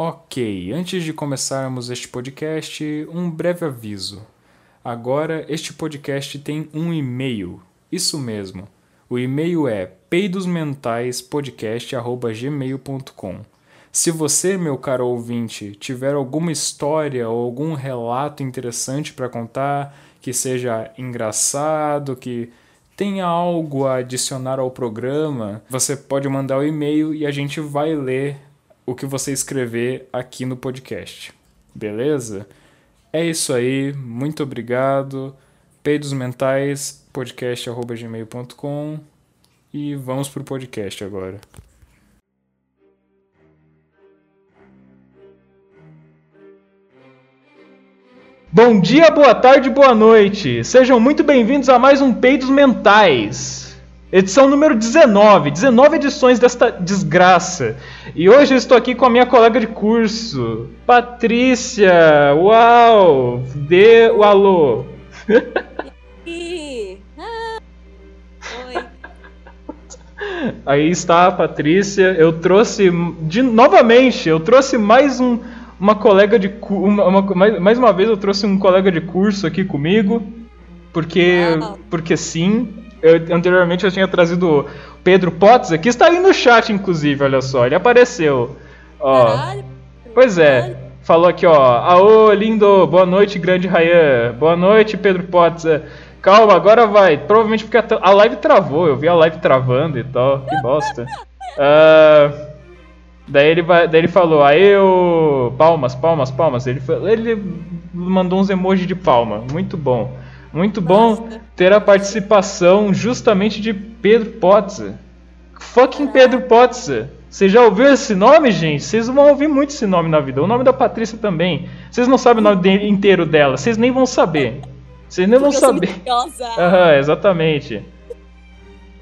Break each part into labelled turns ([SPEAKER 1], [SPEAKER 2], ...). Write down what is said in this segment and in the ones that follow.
[SPEAKER 1] Ok, antes de começarmos este podcast, um breve aviso. Agora, este podcast tem um e-mail. Isso mesmo. O e-mail é peidosmentaispodcast.gmail.com. Se você, meu caro ouvinte, tiver alguma história ou algum relato interessante para contar, que seja engraçado, que tenha algo a adicionar ao programa, você pode mandar o e-mail e a gente vai ler o que você escrever aqui no podcast. Beleza? É isso aí, muito obrigado. Peidos Mentais, podcast.gmail.com e vamos pro podcast agora. Bom dia, boa tarde, boa noite. Sejam muito bem-vindos a mais um Peidos Mentais. Edição número 19, 19 edições desta desgraça. E hoje eu estou aqui com a minha colega de curso, Patrícia. Uau! Dê o alô.
[SPEAKER 2] Oi.
[SPEAKER 1] Aí está a Patrícia. Eu trouxe de novamente, eu trouxe mais um uma colega de uma, uma- mais, mais uma vez eu trouxe um colega de curso aqui comigo, porque
[SPEAKER 2] Uau.
[SPEAKER 1] porque sim. Eu, anteriormente eu tinha trazido o Pedro Potts, que está aí no chat inclusive, olha só, ele apareceu. Ó,
[SPEAKER 2] Caralho.
[SPEAKER 1] pois é. Falou aqui, ó. Aô, lindo. Boa noite, grande Ryan. Boa noite, Pedro Potts. É, Calma, agora vai. Provavelmente porque a, live travou. Eu vi a live travando e tal. Que bosta. Ah, daí, ele vai, daí ele falou, aí eu. Palmas, palmas, palmas. Ele, ele mandou uns emojis de palma. Muito bom. Muito bom
[SPEAKER 2] Basta.
[SPEAKER 1] ter a participação justamente de Pedro Potts. Fucking Pedro Potts. Você já ouviu esse nome, gente? Vocês vão ouvir muito esse nome na vida. O nome da Patrícia também. Vocês não sabem o nome inteiro dela. Vocês nem vão saber. Vocês nem vão
[SPEAKER 2] Porque
[SPEAKER 1] saber. Aham, exatamente.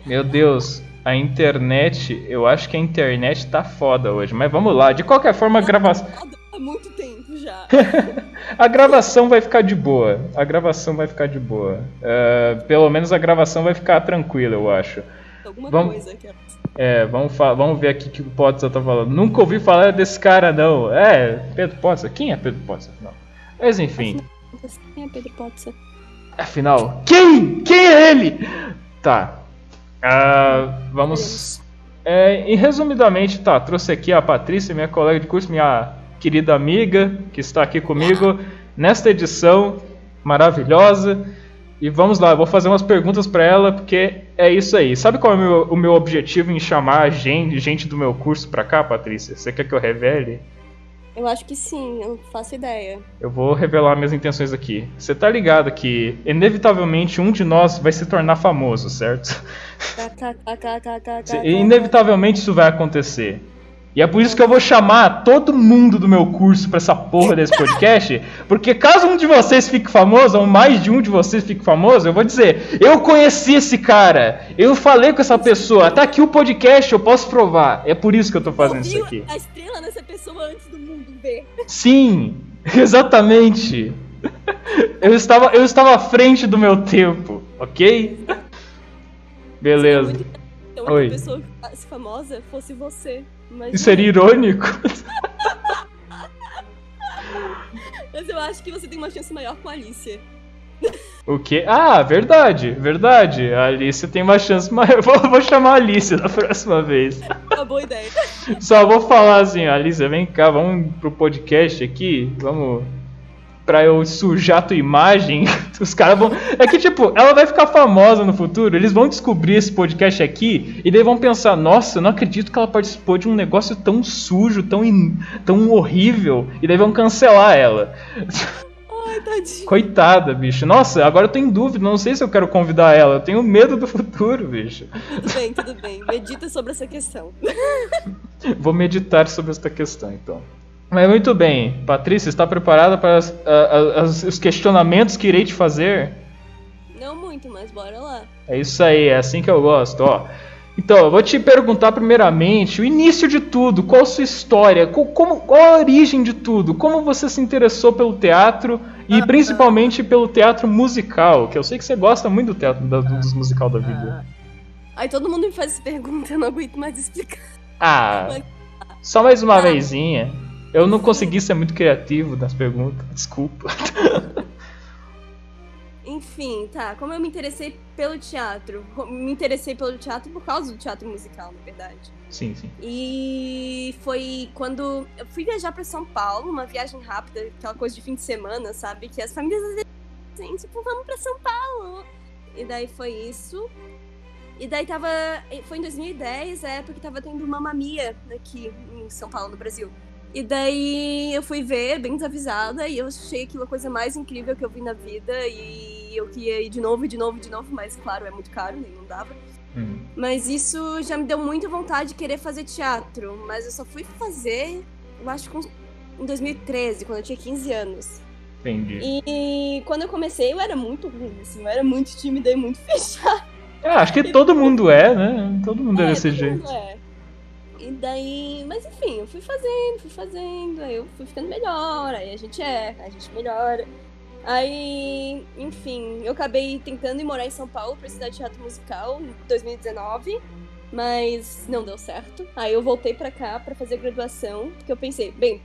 [SPEAKER 1] Meu Deus, a internet. Eu acho que a internet tá foda hoje. Mas vamos lá. De qualquer forma, gravação.
[SPEAKER 2] Há muito tempo já.
[SPEAKER 1] A gravação vai ficar de boa. A gravação vai ficar de boa. É, pelo menos a gravação vai ficar tranquila, eu acho.
[SPEAKER 2] Alguma
[SPEAKER 1] Vamos-
[SPEAKER 2] coisa que
[SPEAKER 1] É, vamos, vamos ver aqui o que o Potts tá falando. Nunca ouvi falar desse cara, não. É, Pedro Potts. Quem é Pedro Potts? Não. Mas enfim,
[SPEAKER 2] Quem é Pedro Potts?
[SPEAKER 1] afinal, quem? Quem é ele? Tá. Ah, vamos. É, e resumidamente, tá, trouxe aqui a Patrícia, minha colega de curso, minha querida amiga, que está aqui comigo nesta edição maravilhosa. E vamos lá, eu vou fazer umas perguntas para ela, porque é isso aí. Sabe qual é o meu, o meu objetivo em chamar gente, gente do meu curso pra cá, Patrícia? Você quer que eu revele?
[SPEAKER 2] Eu acho que sim, eu faço ideia.
[SPEAKER 1] Eu vou revelar minhas intenções aqui. Você tá ligado que, inevitavelmente, um de nós vai se tornar famoso, certo?
[SPEAKER 2] KKKKKKK.
[SPEAKER 1] Inevitavelmente isso vai acontecer. E é por isso que eu vou chamar todo mundo do meu curso pra essa porra desse podcast, porque caso um de vocês fique famoso, ou mais de um de vocês fique famoso, eu vou dizer, eu conheci esse cara, eu falei com essa pessoa, tá aqui o podcast, eu posso provar. É por isso que eu tô fazendo isso aqui.
[SPEAKER 2] a estrela nessa pessoa antes do mundo ver.
[SPEAKER 1] Sim, exatamente. Eu estava, eu estava à frente do meu tempo, ok? Beleza.
[SPEAKER 2] Então,
[SPEAKER 1] Oi.
[SPEAKER 2] pessoa que famosa fosse você. Mas,
[SPEAKER 1] Isso seria irônico.
[SPEAKER 2] mas eu acho que você tem uma chance maior com a Alicia.
[SPEAKER 1] O quê? Ah, verdade, verdade. A Alice tem uma chance maior. Vou, vou chamar a Alice da próxima vez.
[SPEAKER 2] Uma boa ideia.
[SPEAKER 1] Só vou falar assim, Alice, vem cá, vamos pro podcast aqui, vamos. Pra eu sujar tua imagem, os caras vão. É que, tipo, ela vai ficar famosa no futuro, eles vão descobrir esse podcast aqui e daí vão pensar: nossa, não acredito que ela participou de um negócio tão sujo, tão, in- tão horrível, e daí vão cancelar ela.
[SPEAKER 2] Ai, tadinho.
[SPEAKER 1] Coitada, bicho. Nossa, agora eu tô em dúvida, não sei se eu quero convidar ela, eu tenho medo do futuro, bicho.
[SPEAKER 2] Tudo bem, tudo bem. Medita sobre essa questão.
[SPEAKER 1] Vou meditar sobre esta questão, então. Mas muito bem, Patrícia, está preparada para as- a- a- as- os questionamentos que irei te fazer?
[SPEAKER 2] Não muito, mas bora lá.
[SPEAKER 1] É isso aí, é assim que eu gosto, ó. Então, eu vou te perguntar primeiramente o início de tudo, qual a sua história, co- como, qual a origem de tudo, como você se interessou pelo teatro e principalmente pelo teatro musical, que eu sei que você gosta muito do teatro da, dos musical da vida.
[SPEAKER 2] Ai, todo mundo me faz essa pergunta, eu não aguento mais explicar.
[SPEAKER 1] Ah, só mais uma
[SPEAKER 2] Ah.
[SPEAKER 1] vezinha. Eu não consegui ser muito criativo nas perguntas, desculpa.
[SPEAKER 2] Enfim, tá. Como eu me interessei pelo teatro? Me interessei pelo teatro por causa do teatro musical, na verdade.
[SPEAKER 1] Sim, sim.
[SPEAKER 2] E foi quando eu fui viajar para São Paulo, uma viagem rápida, aquela coisa de fim de semana, sabe? Que as famílias às vezes dizem, tipo, vamos para São Paulo. E daí foi isso. E daí tava. Foi em 2010, é época que tava tendo Mamma Mia aqui em São Paulo, no Brasil. E daí eu fui ver, bem desavisada, e eu achei aquilo a coisa mais incrível que eu vi na vida. E eu queria ir de novo, de novo, de novo, mas claro, é muito caro, nem não dava. Hum. Mas isso já me deu muita vontade de querer fazer teatro. Mas eu só fui fazer, eu acho que em 2013, quando eu tinha 15 anos.
[SPEAKER 1] Entendi.
[SPEAKER 2] E quando eu comecei, eu era muito ruim, assim, eu era muito tímida e muito fechada.
[SPEAKER 1] É, acho que todo mundo é, né? Todo mundo é, desse jeito.
[SPEAKER 2] É. E daí, mas enfim, eu fui fazendo, fui fazendo, aí eu fui ficando melhor, aí a gente erra, a gente melhora. Aí, enfim, eu acabei tentando ir morar em São Paulo pra estudar teatro musical em 2019, mas não deu certo. Aí eu voltei pra cá pra fazer graduação, porque eu pensei, bem,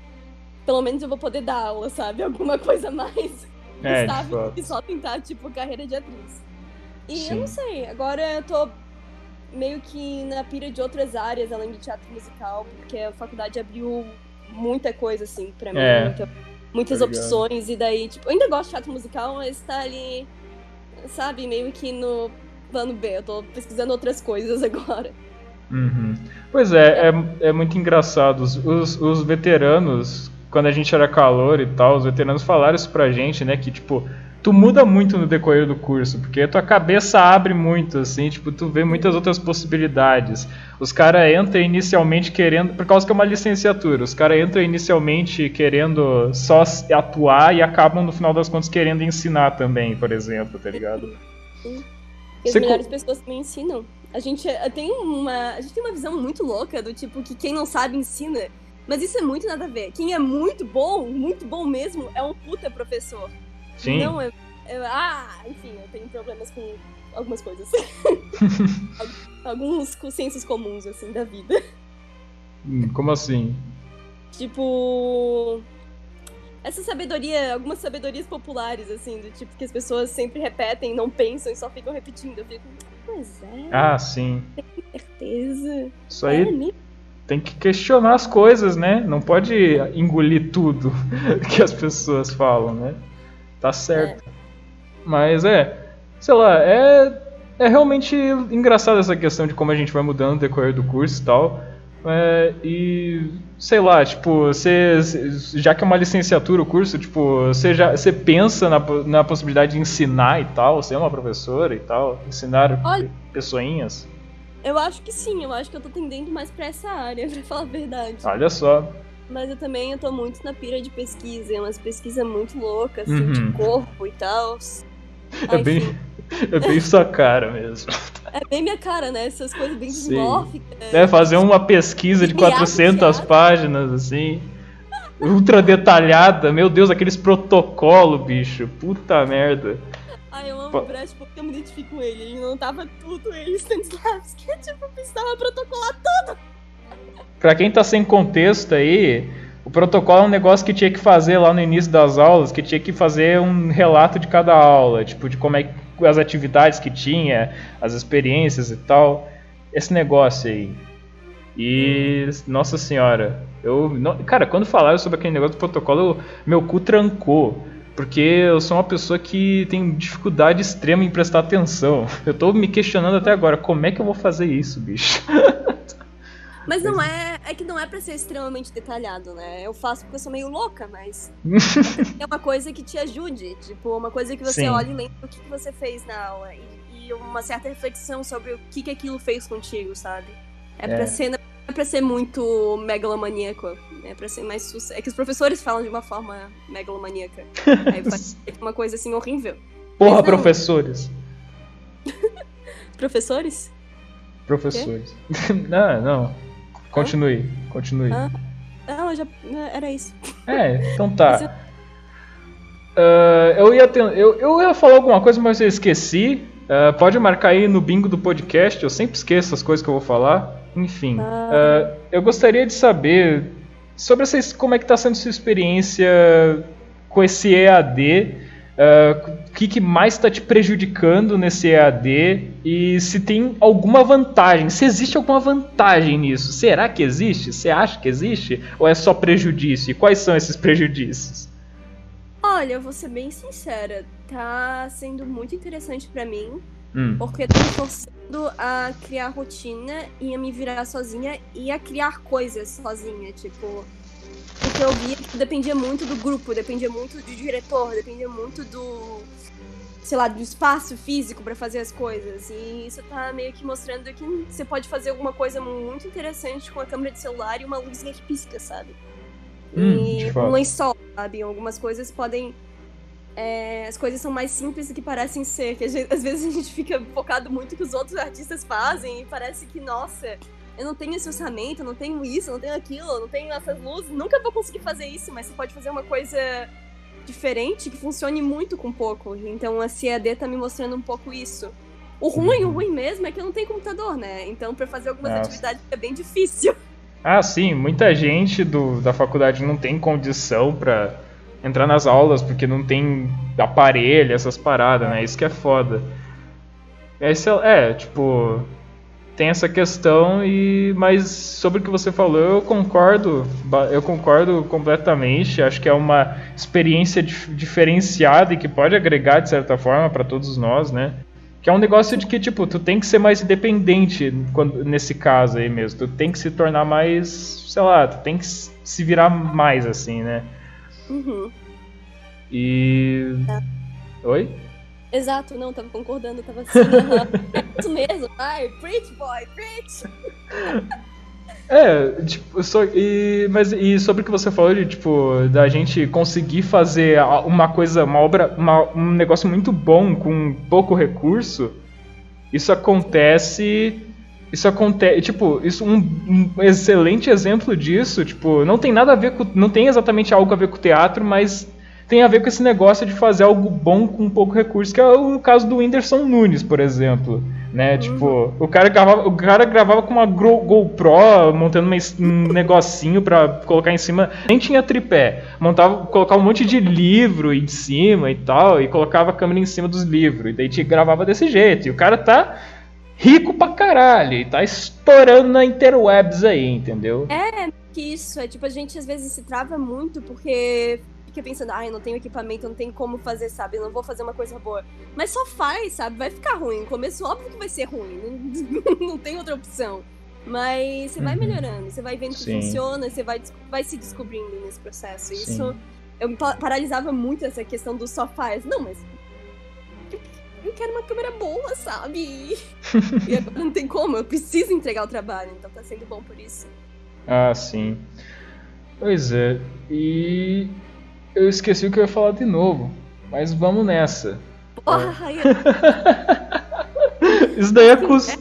[SPEAKER 2] pelo menos eu vou poder dar aula, sabe? Alguma coisa mais é, estável que só tentar, tipo, carreira de atriz. E Sim. eu não sei, agora eu tô meio que na pira de outras áreas além de teatro musical, porque a faculdade abriu muita coisa, assim, pra mim. É, muita, muitas opções, e daí, tipo, eu ainda gosto de teatro musical, mas tá ali, sabe, meio que no plano B. Eu tô pesquisando outras coisas agora.
[SPEAKER 1] Uhum. Pois é, é, é muito engraçado. Os, os, os veteranos, quando a gente era calor e tal, os veteranos falaram isso pra gente, né? Que, tipo, tu muda muito no decorrer do curso, porque a tua cabeça abre muito, assim, tipo, tu vê muitas outras possibilidades. Os caras entram inicialmente querendo, por causa que é uma licenciatura, os caras entram inicialmente querendo só atuar e acabam no final das contas querendo ensinar também, por exemplo, tá ligado?
[SPEAKER 2] E as Você melhores co... pessoas também ensinam. A gente tem uma, a gente tem uma visão muito louca do tipo que quem não sabe ensina. Mas isso é muito nada a ver. Quem é muito bom, muito bom mesmo, é um puta professor.
[SPEAKER 1] Sim.
[SPEAKER 2] Não, eu, eu, ah, enfim, eu tenho problemas com algumas coisas. Alguns sensos comuns, assim, da vida.
[SPEAKER 1] Hum, como assim?
[SPEAKER 2] Tipo. Essa sabedoria, algumas sabedorias populares, assim, do tipo que as pessoas sempre repetem, não pensam e só ficam repetindo. Eu fico, pois é.
[SPEAKER 1] Ah, sim.
[SPEAKER 2] Tem certeza.
[SPEAKER 1] Isso aí. É, tem que questionar as coisas, né? Não pode engolir tudo que as pessoas falam, né? Tá certo. É. Mas é, sei lá, é, é realmente engraçado essa questão de como a gente vai mudando no decorrer do curso e tal. É, e sei lá, tipo, você já que é uma licenciatura o curso, tipo, você já você pensa na, na possibilidade de ensinar e tal, ser uma professora e tal, ensinar Olha, pessoinhas?
[SPEAKER 2] Eu acho que sim, eu acho que eu tô tendendo mais pra essa área, pra falar a verdade.
[SPEAKER 1] Olha só.
[SPEAKER 2] Mas eu também eu tô muito na pira de pesquisa, é umas pesquisas muito loucas, assim, uhum. de corpo e tal.
[SPEAKER 1] É bem, é bem sua cara mesmo.
[SPEAKER 2] É bem minha cara, né? Essas coisas bem dismórficas.
[SPEAKER 1] É, fazer uma pesquisa de 400 páginas, assim. Ultra detalhada. Meu Deus, aqueles protocolos, bicho. Puta merda.
[SPEAKER 2] Ai, eu amo o Brad porque eu me identifico com ele. Ele não tava tudo, ele Stanislavski. Tipo, precisava protocolar tudo.
[SPEAKER 1] Pra quem tá sem contexto aí, o protocolo é um negócio que tinha que fazer lá no início das aulas, que tinha que fazer um relato de cada aula, tipo, de como é que as atividades que tinha, as experiências e tal. Esse negócio aí. E, nossa senhora, eu. Não, cara, quando falaram sobre aquele negócio do protocolo, meu cu trancou. Porque eu sou uma pessoa que tem dificuldade extrema em prestar atenção. Eu tô me questionando até agora, como é que eu vou fazer isso, bicho?
[SPEAKER 2] Mas não é. É que não é pra ser extremamente detalhado, né? Eu faço porque eu sou meio louca, mas. é uma coisa que te ajude. Tipo, uma coisa que você Sim. olha e lembra o que, você fez na aula. E, e, uma certa reflexão sobre o que, que aquilo fez contigo, sabe? É, é. pra ser. Não é pra ser muito megalomaníaco. É pra ser mais. É que os professores falam de uma forma megalomaníaca. Aí faz uma coisa assim horrível.
[SPEAKER 1] Porra, professores!
[SPEAKER 2] professores?
[SPEAKER 1] Professores. não, não. Continue, continue. Ah,
[SPEAKER 2] não, já. Era isso.
[SPEAKER 1] É, então tá. Uh, eu, ia ter, eu, eu ia falar alguma coisa, mas eu esqueci. Uh, pode marcar aí no bingo do podcast, eu sempre esqueço as coisas que eu vou falar. Enfim, ah. uh, eu gostaria de saber sobre essa, como é que está sendo sua experiência com esse EAD. Uh, o que, que mais está te prejudicando nesse EAD e se tem alguma vantagem, se existe alguma vantagem nisso. Será que existe? Você acha que existe? Ou é só prejudício? E quais são esses prejudícios?
[SPEAKER 2] Olha, eu vou ser bem sincera, tá sendo muito interessante para mim, hum. porque tô me forçando a criar rotina e a me virar sozinha e a criar coisas sozinha, tipo, porque eu via que dependia muito do grupo, dependia muito do diretor, dependia muito do sei lá, do espaço físico para fazer as coisas. E isso tá meio que mostrando que você pode fazer alguma coisa muito interessante com a câmera de celular e uma luzinha que pisca, sabe? Hum, e um lençol, sabe? Algumas coisas podem. É, as coisas são mais simples do que parecem ser. Que às vezes a gente fica focado muito que os outros artistas fazem e parece que, nossa, eu não tenho esse orçamento, eu não tenho isso, eu não tenho aquilo, eu não tenho essas luzes, nunca vou conseguir fazer isso, mas você pode fazer uma coisa diferente que funcione muito com pouco. Então a CAD tá me mostrando um pouco isso. O ruim, o ruim mesmo é que eu não tenho computador, né? Então para fazer algumas Nossa. atividades é bem difícil.
[SPEAKER 1] Ah, sim, muita gente do, da faculdade não tem condição para entrar nas aulas porque não tem aparelho, essas paradas, né? Isso que é foda. Esse é, é tipo, tem essa questão e mas sobre o que você falou eu concordo eu concordo completamente. Acho que é uma experiência dif diferenciada e que pode agregar de certa forma para todos nós né? Que é um negócio de que tipo tu tem que ser mais independente quando, nesse caso aí mesmo. Tu tem que se tornar mais sei lá tu tem que se virar mais assim né?
[SPEAKER 2] Uhum.
[SPEAKER 1] e é. oi
[SPEAKER 2] Exato, não, tava concordando, tava assim, é isso mesmo, ai, preach boy, preach!
[SPEAKER 1] É, tipo, só, e, mas e sobre o que você falou de, tipo, da gente conseguir fazer uma coisa, uma obra, uma, um negócio muito bom com pouco recurso, isso acontece, isso acontece, tipo, isso um, um excelente exemplo disso, tipo, não tem nada a ver com, não tem exatamente algo a ver com teatro, mas tem a ver com esse negócio de fazer algo bom com pouco recurso, que é o caso do Whindersson Nunes, por exemplo. Né? Uhum. Tipo, o cara, gravava, o cara gravava com uma GoPro, montando um negocinho pra colocar em cima. Nem tinha tripé. Montava, colocava um monte de livro em cima e tal, e colocava a câmera em cima dos livros. E daí te gravava desse jeito. E o cara tá rico pra caralho. E tá estourando na interwebs aí, entendeu?
[SPEAKER 2] É, que isso. É tipo, a gente às vezes se trava muito porque fica pensando, ah, eu não tenho equipamento, não tem como fazer, sabe? Eu não vou fazer uma coisa boa. Mas só faz, sabe? Vai ficar ruim. No começo, óbvio que vai ser ruim. Não, não tem outra opção. Mas você uhum. vai melhorando, você vai vendo que Sim. funciona, você vai, vai se descobrindo nesse processo. Sim. Isso eu me paralisava muito essa questão do só faz. Não, mas eu quero uma câmera boa, sabe? e agora não tem como, eu preciso entregar o trabalho, então tá sendo bom por isso.
[SPEAKER 1] Ah, sim. Pois é. E eu esqueci o que eu ia falar de novo, mas vamos nessa.
[SPEAKER 2] Porra,
[SPEAKER 1] isso, daí é cost...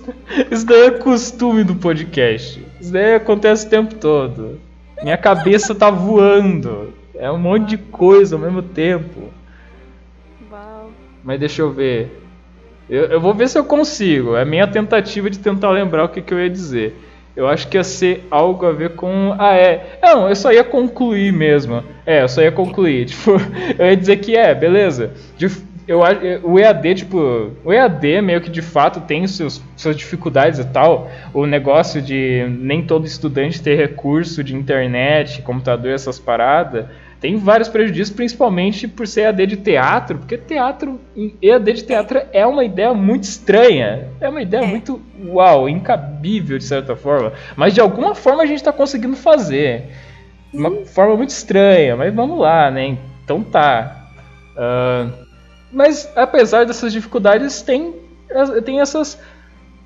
[SPEAKER 1] isso daí é costume do podcast. Isso daí acontece o tempo todo. Minha cabeça tá voando. É um monte de coisa ao mesmo tempo.
[SPEAKER 2] Uau.
[SPEAKER 1] Mas deixa eu ver. Eu, eu vou ver se eu consigo. É a minha tentativa de tentar lembrar o que, que eu ia dizer. Eu acho que ia ser algo a ver com. Ah, é. Não, eu só ia concluir mesmo. É, eu só ia concluir. Tipo, eu ia dizer que é, beleza. Eu, o EAD, tipo, o EAD meio que de fato tem seus, suas dificuldades e tal. O negócio de nem todo estudante ter recurso de internet, computador, essas paradas tem vários prejuízos, principalmente por ser EAD de teatro, porque teatro, EAD de teatro é uma ideia muito estranha. É uma ideia é. muito, uau, incabível de certa forma. Mas de alguma forma a gente está conseguindo fazer. De uma forma muito estranha, mas vamos lá, né? Então tá. Uh, mas apesar dessas dificuldades, tem, tem essas.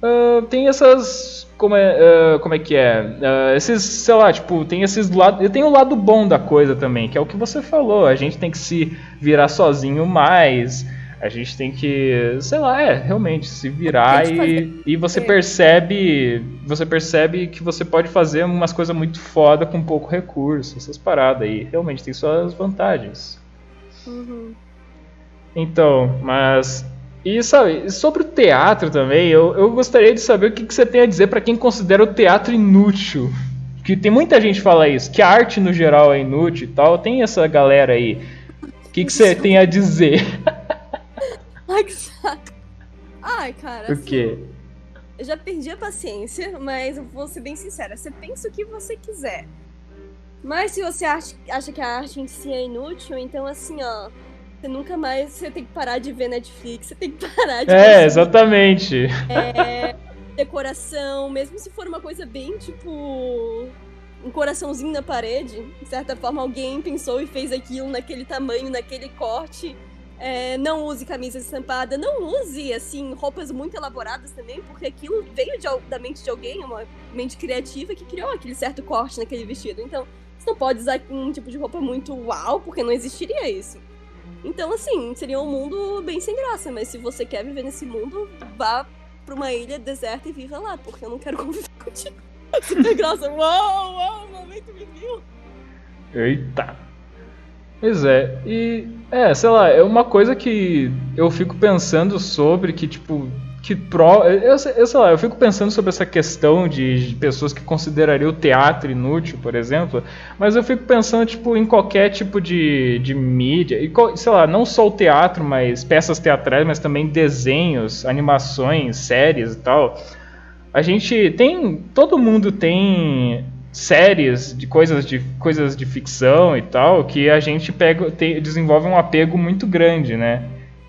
[SPEAKER 1] Uh, tem essas como é, uh, como é que é? Uh, esses, sei lá, tipo, tem esses lados. Tem o lado bom da coisa também, que é o que você falou. A gente tem que se virar sozinho mais. A gente tem que, sei lá, é, realmente se virar e, e você percebe, você percebe que você pode fazer umas coisas muito foda com pouco recurso, essas paradas aí. Realmente tem suas vantagens.
[SPEAKER 2] Uhum.
[SPEAKER 1] Então, mas e sabe, sobre o teatro também, eu, eu gostaria de saber o que, que você tem a dizer para quem considera o teatro inútil. que tem muita gente que fala isso, que a arte no geral é inútil e tal. Tem essa galera aí. O que, que você tem a dizer?
[SPEAKER 2] Ai, que saco. Ai, cara.
[SPEAKER 1] O
[SPEAKER 2] assim,
[SPEAKER 1] quê?
[SPEAKER 2] Eu já perdi a paciência, mas eu vou ser bem sincera. Você pensa o que você quiser. Mas se você acha, acha que a arte em si é inútil, então assim, ó. Você nunca mais você tem que parar de ver Netflix, você tem que parar de
[SPEAKER 1] É,
[SPEAKER 2] ver
[SPEAKER 1] exatamente.
[SPEAKER 2] é, decoração, mesmo se for uma coisa bem tipo um coraçãozinho na parede, de certa forma alguém pensou e fez aquilo naquele tamanho, naquele corte. É, não use camisa estampada, não use assim roupas muito elaboradas também, porque aquilo veio de, da mente de alguém, uma mente criativa que criou aquele certo corte naquele vestido. Então, você não pode usar um tipo de roupa muito uau, porque não existiria isso. Então, assim, seria um mundo bem sem graça, mas se você quer viver nesse mundo, vá pra uma ilha deserta e viva lá, porque eu não quero conviver contigo. Super graça. Uau, uau, momento me viu.
[SPEAKER 1] Eita. Pois é, e é, sei lá, é uma coisa que eu fico pensando sobre que, tipo, que pro. Eu, eu, sei lá, eu fico pensando sobre essa questão de, pessoas que considerariam o teatro inútil, por exemplo, mas eu fico pensando, tipo, em qualquer tipo de, de mídia, e, sei lá, não só o teatro, mas peças teatrais, mas também desenhos, animações, séries e tal. A gente tem. Todo mundo tem séries de coisas de coisas de ficção e tal que a gente pega tem, desenvolve um apego muito grande né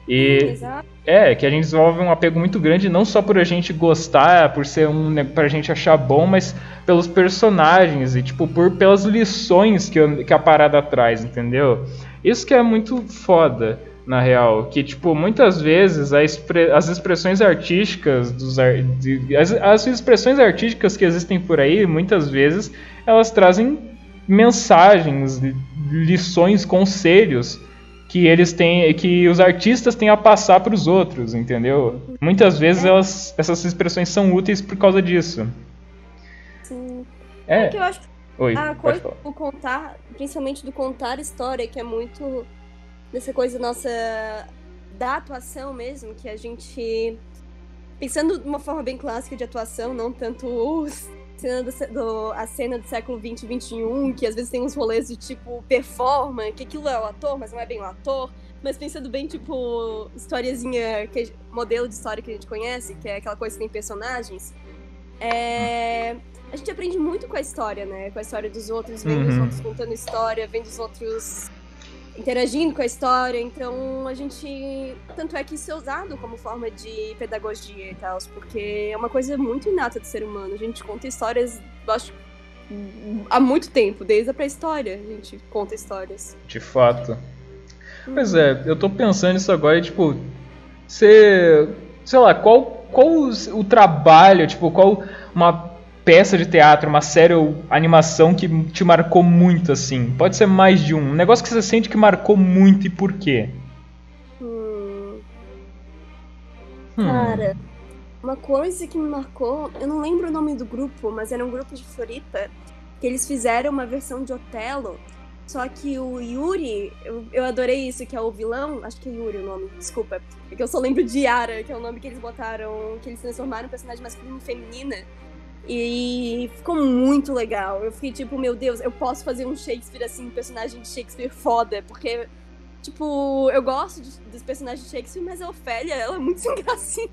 [SPEAKER 1] e
[SPEAKER 2] Exato.
[SPEAKER 1] é que a gente desenvolve um apego muito grande não só por a gente gostar por ser um para a gente achar bom mas pelos personagens e tipo por pelas lições que, que a parada traz entendeu isso que é muito foda na real. Que, tipo, muitas vezes expre as expressões artísticas dos de, as, as, expressões artísticas que existem por aí, muitas vezes, elas trazem mensagens, lições, conselhos que eles têm, que os artistas têm a passar para os outros, entendeu? Muitas vezes elas, essas expressões são úteis por causa disso.
[SPEAKER 2] Sim.
[SPEAKER 1] É.
[SPEAKER 2] é que eu acho que
[SPEAKER 1] Oi,
[SPEAKER 2] a coisa do contar, principalmente do contar história, que é muito dessa coisa nossa da atuação mesmo, que a gente pensando de uma forma bem clássica de atuação, não tanto os cena do, do, a cena do século 20 e 21, que às vezes tem uns rolês de tipo performance, que aquilo é o ator, mas não é bem o ator. Mas pensando bem, tipo, historiazinha, que, modelo de história que a gente conhece, que é aquela coisa que tem personagens. É, a gente aprende muito com a história, né? Com a história dos outros, vendo uhum. os outros contando história, vendo os outros interagindo com a história. Então, a gente. Tanto é que isso é usado como forma de pedagogia e tal, porque é uma coisa muito inata do ser humano. A gente conta histórias, acho, há muito tempo, desde a pré-história. A gente conta histórias.
[SPEAKER 1] De fato. Hum. Pois é, eu tô pensando nisso agora, tipo, você. Sei lá, qual, qual o trabalho, tipo, qual uma peça de teatro, uma série ou animação que te marcou muito, assim? Pode ser mais de um. Um negócio que você sente que marcou muito e por quê?
[SPEAKER 2] Hum. Hum. Cara, uma coisa que me marcou, eu não lembro o nome do grupo, mas era um grupo de Floripa, que eles fizeram uma versão de Otelo, só que o Yuri, eu, eu adorei isso, que é o vilão, acho que é Yuri o nome, desculpa, é que eu só lembro de Yara, que é o nome que eles botaram, que eles transformaram em personagem masculino e feminina, e ficou muito legal. Eu fiquei tipo, meu Deus, eu posso fazer um Shakespeare assim, um personagem de Shakespeare foda, porque, tipo, eu gosto de, dos personagens de Shakespeare, mas a Ofélia, ela é muito sem gracinha.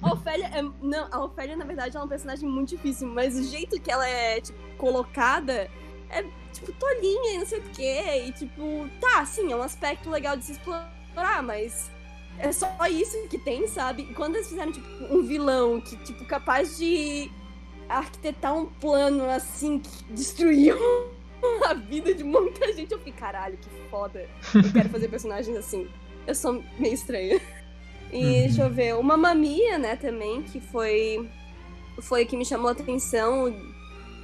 [SPEAKER 2] a Ofélia é. Não, a Ofélia, na verdade, ela é um personagem muito difícil, mas o jeito que ela é, tipo, colocada é, tipo, tolinha e não sei o quê. E, tipo, tá, sim, é um aspecto legal de se explorar, mas é só isso que tem, sabe? Quando eles fizeram, tipo, um vilão que, tipo, capaz de arquitetar um plano assim que destruiu a vida de muita gente. Eu fiquei, caralho, que foda. Eu quero fazer personagens assim. Eu sou meio estranha. E uhum. deixa eu ver, uma mamia, né, também, que foi foi que me chamou a atenção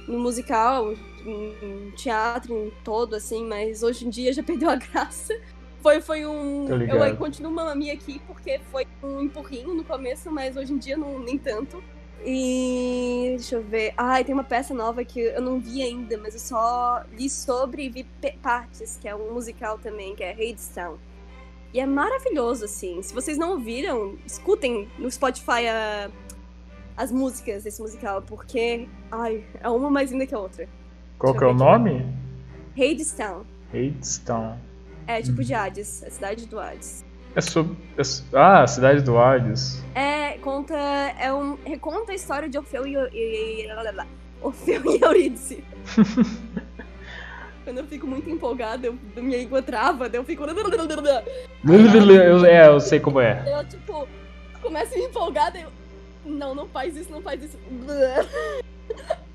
[SPEAKER 2] no musical, em teatro, em todo, assim, mas hoje em dia já perdeu a graça. Foi, foi um. Eu continuo mamia aqui porque foi um empurrinho no começo, mas hoje em dia não, nem tanto. E deixa eu ver. Ai, tem uma peça nova que eu não vi ainda, mas eu só li sobre e vi partes, que é um musical também, que é Hadestown. E é maravilhoso, assim. Se vocês não ouviram, escutem no Spotify a, as músicas desse musical, porque, ai, é uma mais linda que a outra.
[SPEAKER 1] Qual que é o nome?
[SPEAKER 2] Hadestown.
[SPEAKER 1] Hadestown.
[SPEAKER 2] É, tipo de Hades, a cidade do Hades.
[SPEAKER 1] É sobre. É, ah, a cidade do Hades.
[SPEAKER 2] É, conta. É um. Reconta a história de Orfeu e. e, e Orfeu e Eurídice. Quando eu fico muito empolgada, eu, minha língua trava, eu fico.
[SPEAKER 1] eu, é, eu sei como é.
[SPEAKER 2] Eu, tipo, começo a me empolgar, eu. Não, não faz isso, não faz isso.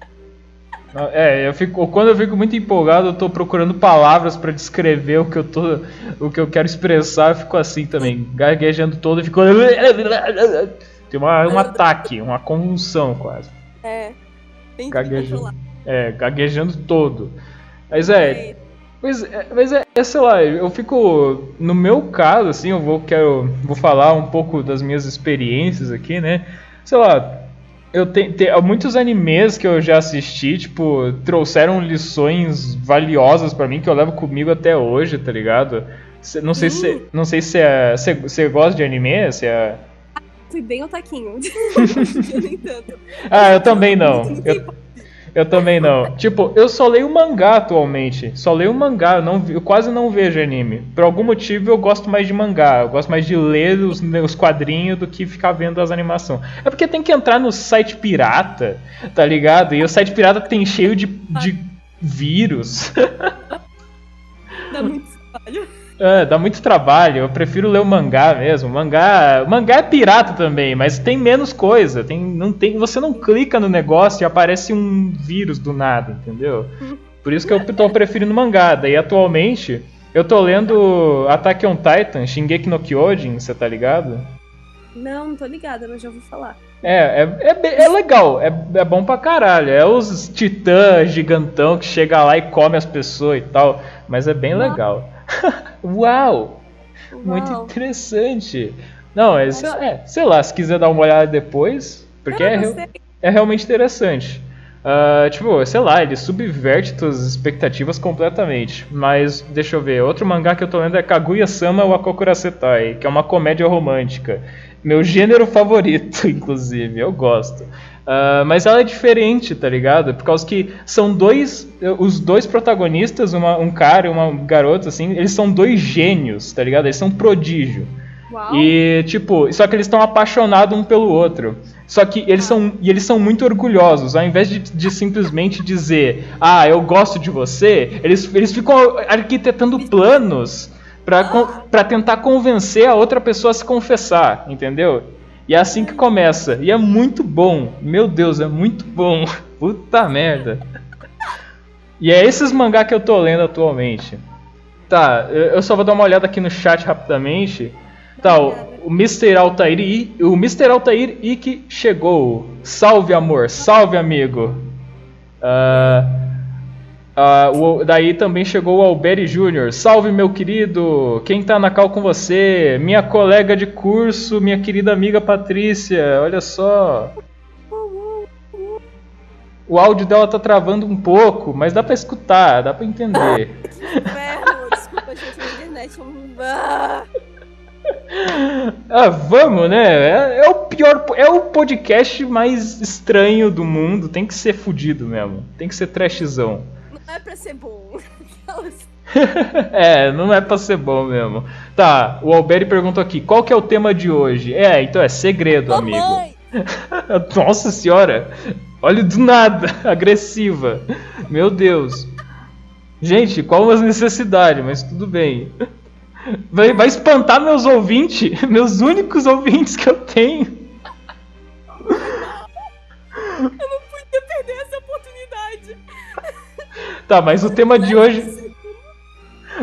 [SPEAKER 1] É, eu fico, quando eu fico muito empolgado, eu tô procurando palavras para descrever o que eu tô, o que eu quero expressar, eu fico assim também, gaguejando todo e fico tem uma, um ataque, uma convulsão quase.
[SPEAKER 2] É. Tem
[SPEAKER 1] gaguejando, é, gaguejando todo. Mas é, mas, é, mas é, é, sei lá, eu fico no meu caso assim, eu vou quero vou falar um pouco das minhas experiências aqui, né? Sei lá, eu tenho, tenho, muitos animes que eu já assisti, tipo, trouxeram lições valiosas para mim que eu levo comigo até hoje, tá ligado? Não sei se não sei se é, você gosta de anime, se é
[SPEAKER 2] Fui bem tanto.
[SPEAKER 1] Ah, eu também não. Eu, eu também não. Tipo, eu só leio mangá atualmente. Só leio mangá. Eu, não, eu quase não vejo anime. Por algum motivo eu gosto mais de mangá. Eu gosto mais de ler os, os quadrinhos do que ficar vendo as animações. É porque tem que entrar no site pirata, tá ligado? E o site pirata tem cheio de, de vírus.
[SPEAKER 2] Dá muito trabalho.
[SPEAKER 1] É, dá muito trabalho. Eu prefiro ler o mangá mesmo. O mangá, o mangá é pirata também, mas tem menos coisa. Tem, não tem, você não clica no negócio e aparece um vírus do nada, entendeu? Por isso que eu tô preferindo mangá. Daí atualmente eu tô lendo Attack on Titan, Shingeki no Kyojin, você tá ligado?
[SPEAKER 2] Não, não tô ligada, mas já ouvi falar.
[SPEAKER 1] É, é, é, é legal, é, é bom pra caralho. É os titãs gigantão que chega lá e come as pessoas e tal. Mas é bem legal. Uau! Uau! Muito interessante. Não, é, Acho... é, sei lá, se quiser dar uma olhada depois, porque é, é realmente interessante. Uh, tipo, sei lá, ele subverte suas expectativas completamente. Mas, deixa eu ver, outro mangá que eu tô lendo é Kaguya-sama Wakokura Setai, que é uma comédia romântica. Meu gênero favorito, inclusive, eu gosto. Uh, mas ela é diferente, tá ligado? Por causa que são dois. Os dois protagonistas, uma, um cara e uma garota, assim, eles são dois gênios, tá ligado? Eles são prodígio. Uau. E, tipo, só que eles estão apaixonados um pelo outro. Só que eles são, e eles são muito orgulhosos. Ao invés de, de simplesmente dizer, ah, eu gosto de você, eles, eles ficam arquitetando planos para tentar convencer a outra pessoa a se confessar, entendeu? E é assim que começa. E é muito bom. Meu Deus, é muito bom. Puta merda. E é esses mangá que eu tô lendo atualmente. Tá, eu só vou dar uma olhada aqui no chat rapidamente. Tá, o, o Mr. Altair, o Mr. Altair Ike chegou. Salve amor, salve amigo. Uh, Uh, o, daí também chegou o Alberi Júnior. Salve, meu querido! Quem tá na cal com você? Minha colega de curso, minha querida amiga Patrícia. Olha só. O áudio dela tá travando um pouco, mas dá pra escutar, dá pra entender.
[SPEAKER 2] Inferno, desculpa, gente, a internet.
[SPEAKER 1] Ah, vamos, né? É, é, o pior, é o podcast mais estranho do mundo. Tem que ser fudido mesmo. Tem que ser trashzão
[SPEAKER 2] é pra ser bom.
[SPEAKER 1] é, não é pra ser bom mesmo. Tá, o Alberi perguntou aqui, qual que é o tema de hoje? É, então é segredo, oh, amigo. Mãe. Nossa senhora, olha do nada, agressiva. Meu Deus. Gente, qual as necessidades, mas tudo bem. Vai, vai espantar meus ouvintes, meus únicos ouvintes que eu tenho.
[SPEAKER 2] Eu
[SPEAKER 1] Tá, mas o tema de hoje.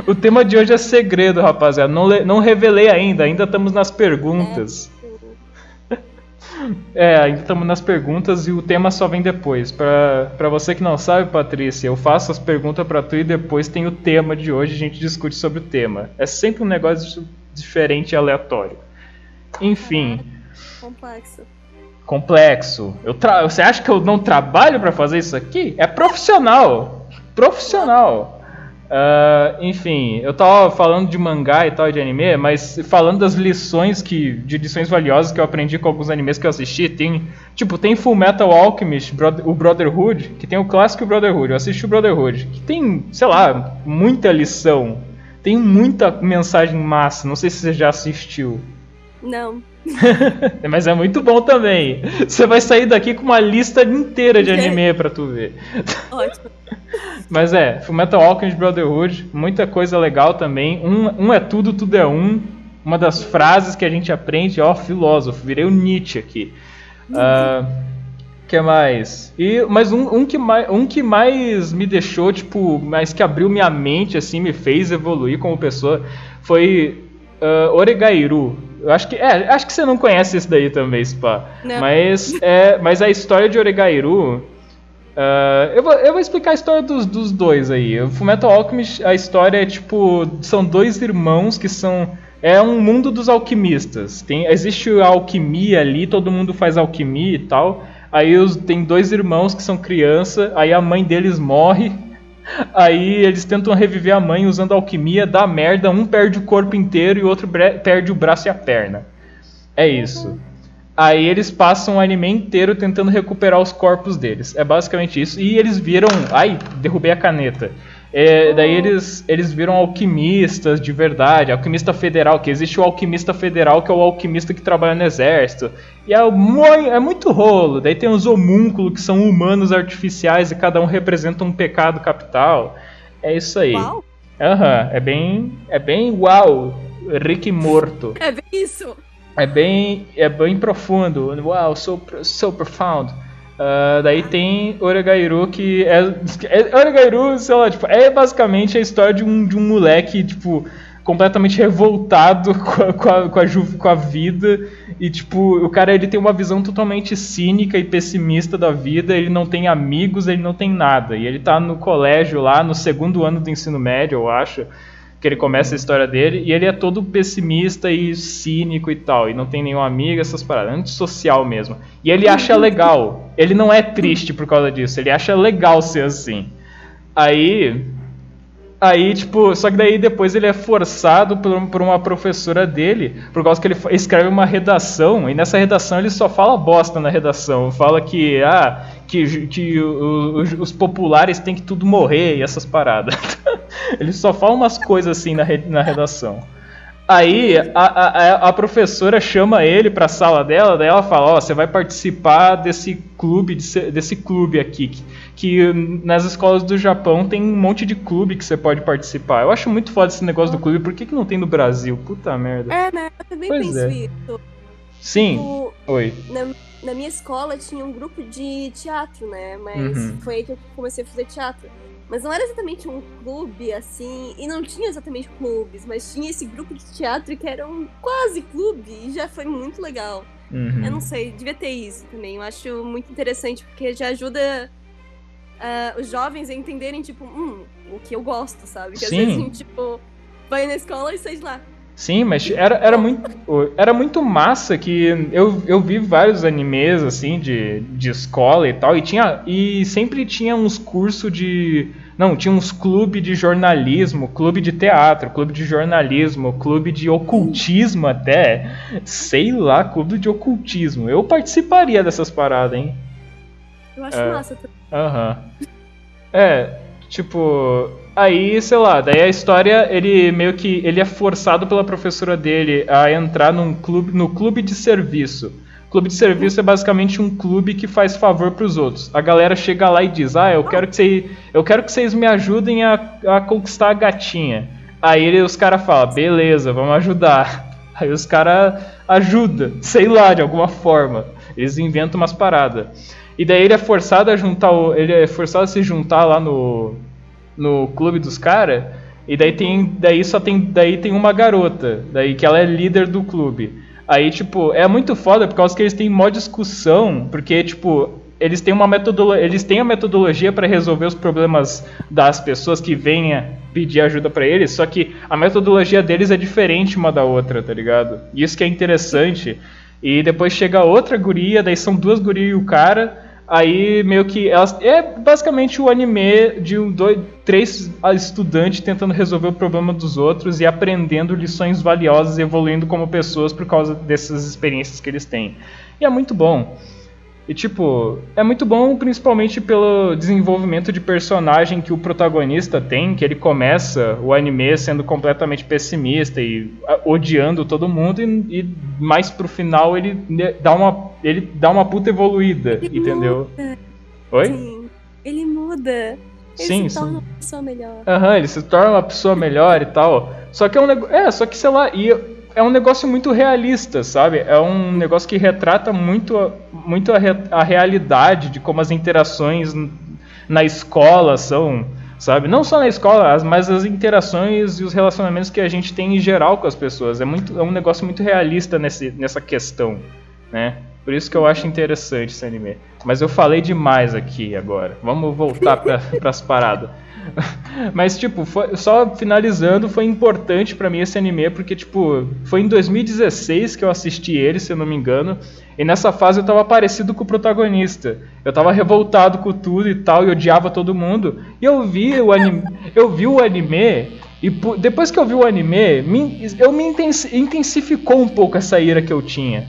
[SPEAKER 1] O tema de hoje é segredo, rapaziada. Não, não revelei ainda, ainda estamos nas perguntas. É, ainda estamos nas perguntas e o tema só vem depois. Pra, você que não sabe, Patrícia, eu faço as perguntas para tu e depois tem o tema de hoje, a gente discute sobre o tema. É sempre um negócio diferente e aleatório. Enfim.
[SPEAKER 2] Complexo.
[SPEAKER 1] Complexo. Eu tra... Você acha que eu não trabalho para fazer isso aqui? É profissional profissional. Uh, enfim, eu tava falando de mangá e tal, de anime, mas falando das lições que, de lições valiosas que eu aprendi com alguns animes que eu assisti, tem, tipo, tem Full Metal Alchemist, o Brotherhood, que tem o clássico Brotherhood, eu assisti o Brotherhood, que tem, sei lá, muita lição, tem muita mensagem massa, não sei se você já assistiu.
[SPEAKER 2] Não.
[SPEAKER 1] Mas é muito bom também. Você vai sair daqui com uma lista inteira de anime pra tu ver. Ótimo. Mas é, Fullmetal Alchemist Brotherhood, muita coisa legal também. Um, um é tudo, tudo é um. Uma das frases que a gente aprende, ó, filósofo, virei o Nietzsche aqui. Uh, que mais? E, mas um, um, que mais, um que mais me deixou, tipo, mais que abriu minha mente, assim, me fez evoluir como pessoa, foi uh, Oregairu. Eu acho que, é, acho que você não conhece esse daí também, Spa. Não. Mas, é, mas a história de Oregairu. Uh, eu, vou, eu vou explicar a história dos, dos dois aí. O Fullmetal Alchemist, a história é tipo. São dois irmãos que são. É um mundo dos alquimistas. Tem, existe a alquimia ali, todo mundo faz alquimia e tal. Aí os, tem dois irmãos que são criança, aí a mãe deles morre Aí eles tentam reviver a mãe usando alquimia, dá merda, um perde o corpo inteiro e o outro perde o braço e a perna. É isso. Aí eles passam o anime inteiro tentando recuperar os corpos deles. É basicamente isso. E eles viram. Ai, derrubei a caneta. É, daí eles, eles viram alquimistas de verdade, alquimista federal, que existe o alquimista federal, que é o alquimista que trabalha no exército. E é, muito, é muito rolo. Daí tem os homúnculos, que são humanos artificiais, e cada um representa um pecado capital. É isso aí. Uau! Uhum, é bem. É bem uau! Rick morto.
[SPEAKER 2] É bem isso.
[SPEAKER 1] É bem. É bem profundo. Uau, so, so profound. Uh, daí tem Oregairu, que é, é. Oregairu, sei lá, tipo, é basicamente a história de um, de um moleque, tipo, completamente revoltado com a, com, a, com, a, com a vida. E, tipo, o cara ele tem uma visão totalmente cínica e pessimista da vida. Ele não tem amigos, ele não tem nada. E ele tá no colégio lá, no segundo ano do ensino médio, eu acho que ele começa a história dele, e ele é todo pessimista e cínico e tal, e não tem nenhum amigo, essas paradas, antissocial mesmo. E ele acha legal, ele não é triste por causa disso, ele acha legal ser assim. Aí Aí, tipo, só que daí depois ele é forçado por, por, uma professora dele, por causa que ele escreve uma redação, e nessa redação ele só fala bosta na redação. Fala que, ah, que, que os, os populares têm que tudo morrer e essas paradas. ele só fala umas coisas assim na, na redação. Aí a, a, a, professora chama ele pra sala dela, daí ela fala, ó, oh, você vai participar desse clube, desse clube aqui, que, que, nas escolas do Japão tem um monte de clube que você pode participar. Eu acho muito foda esse negócio do clube, por que, que não tem no Brasil? Puta merda.
[SPEAKER 2] É, né? Eu também pois penso é. isso.
[SPEAKER 1] Sim. Tipo, Oi.
[SPEAKER 2] Na, na, minha escola tinha um grupo de teatro, né? Mas uhum. foi aí que eu comecei a fazer teatro. Mas não era exatamente um clube, assim, e não tinha exatamente clubes, mas tinha esse grupo de teatro que era um quase clube, e já foi muito legal. Uhum. Eu não sei, devia ter isso também. Eu acho muito interessante, porque já ajuda uh, os jovens a entenderem, tipo, hum, o que eu gosto, sabe? Que Sim. às vezes, tipo, vai na escola e sai de lá.
[SPEAKER 1] Sim, mas era, era, muito, era muito massa que eu, eu vi vários animes assim de, de escola e tal, e tinha e sempre tinha uns cursos de não, tinha uns clubes de jornalismo, clube de teatro, clube de jornalismo, clube de ocultismo até. Sei lá, clube de ocultismo. Eu participaria dessas paradas, hein?
[SPEAKER 2] Eu acho é, massa também.
[SPEAKER 1] Aham. É, tipo. Aí, sei lá, daí a história, ele meio que. Ele é forçado pela professora dele a entrar num clube, no clube de serviço. Clube de serviço é basicamente um clube que faz favor para os outros. A galera chega lá e diz: "Ah, eu quero que vocês, eu quero que vocês me ajudem a, a conquistar a gatinha". Aí ele, os caras falam: "Beleza, vamos ajudar". Aí os caras ajudam, sei lá, de alguma forma. Eles inventam umas paradas. E daí ele é forçado a juntar, ele é forçado a se juntar lá no no clube dos caras. E daí tem, daí só tem, daí tem uma garota, daí que ela é líder do clube. Aí, tipo, é muito foda por causa que eles têm mó discussão, porque, tipo, eles têm uma metodologia, eles têm a metodologia para resolver os problemas das pessoas que venham pedir ajuda para eles, só que a metodologia deles é diferente uma da outra, tá ligado? Isso que é interessante. E depois chega outra guria, daí são duas gurias e o cara, Aí meio que elas é basicamente o anime de um, dois, três estudantes tentando resolver o problema dos outros e aprendendo lições valiosas evoluindo como pessoas por causa dessas experiências que eles têm. E é muito bom. E tipo, é muito bom principalmente pelo desenvolvimento de personagem que o protagonista tem, que ele começa o anime sendo completamente pessimista e odiando todo mundo e, e mais pro final ele dá uma ele dá uma puta evoluída, ele entendeu?
[SPEAKER 2] Muda.
[SPEAKER 1] Oi?
[SPEAKER 2] Sim, ele muda. Ele
[SPEAKER 1] Sim,
[SPEAKER 2] se torna
[SPEAKER 1] sim.
[SPEAKER 2] uma pessoa melhor.
[SPEAKER 1] Aham, ele se torna uma pessoa melhor e tal. Só que é um negócio. É, só que sei lá, e é um negócio muito realista, sabe? É um negócio que retrata muito, muito a, re- a realidade de como as interações na escola são, sabe? Não só na escola, as- mas as interações e os relacionamentos que a gente tem em geral com as pessoas. É, muito, é um negócio muito realista nesse, nessa questão, né? Por isso que eu acho interessante esse anime. Mas eu falei demais aqui agora. Vamos voltar para as paradas. Mas, tipo, foi- só finalizando, foi importante pra mim esse anime, porque, tipo, foi em 2016 que eu assisti ele, se eu não me engano, e nessa fase eu tava parecido com o protagonista. Eu tava revoltado com tudo e tal, e odiava todo mundo. E eu vi o anime, eu vi o anime, e depois que eu vi o anime, me- eu me intensi- intensificou um pouco essa ira que eu tinha.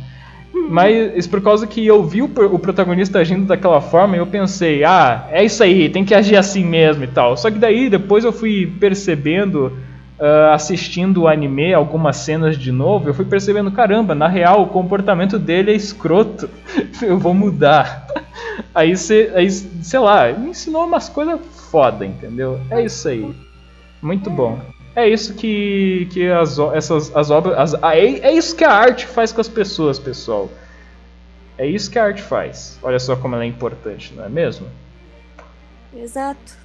[SPEAKER 1] Mas isso por causa que eu vi o, o protagonista agindo daquela forma e eu pensei, ah, é isso aí, tem que agir assim mesmo e tal. Só que daí depois eu fui percebendo, ah, assistindo o anime, algumas cenas de novo, eu fui percebendo, caramba, na real o comportamento dele é escroto. eu vou mudar. Aí, cê, aí, sei lá, me ensinou umas coisas foda, entendeu? É isso aí. Muito bom. É isso que, que as, essas, as obras. as- é, é isso que a arte faz com as pessoas, pessoal. É isso que a arte faz. Olha só como ela é importante, não é mesmo?
[SPEAKER 2] Exato.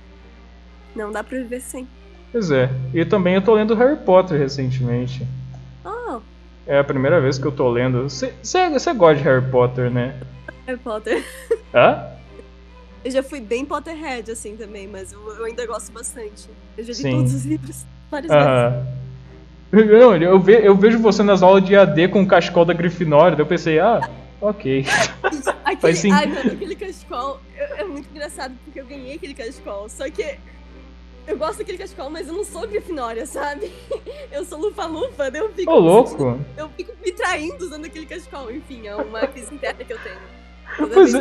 [SPEAKER 2] Não dá pra viver sem.
[SPEAKER 1] Pois é. E também eu tô lendo Harry Potter recentemente.
[SPEAKER 2] Oh,
[SPEAKER 1] É a primeira vez que eu tô lendo. Você gosta de Harry Potter, né?
[SPEAKER 2] Harry Potter.
[SPEAKER 1] Hã?
[SPEAKER 2] Eu já fui bem Potterhead, assim, também, mas eu, eu ainda gosto bastante. Eu já li
[SPEAKER 1] Sim.
[SPEAKER 2] todos os livros várias vezes.
[SPEAKER 1] Aham. Não, eu, ve- eu vejo você nas aulas de AD com o cachecol da Grifinória, daí eu pensei, ah, ok.
[SPEAKER 2] Aquele,
[SPEAKER 1] Faz sim.
[SPEAKER 2] ai, mano, aquele cachecol eu- é muito engraçado porque eu ganhei aquele cachecol. Só que eu gosto daquele cachecol, mas eu não sou Grifinória, sabe? Eu sou lufa-lufa, daí eu fico.
[SPEAKER 1] Ô, louco.
[SPEAKER 2] Eu fico me traindo usando aquele cachecol. Enfim, é uma crise interna que eu tenho. Toda
[SPEAKER 1] Pois é.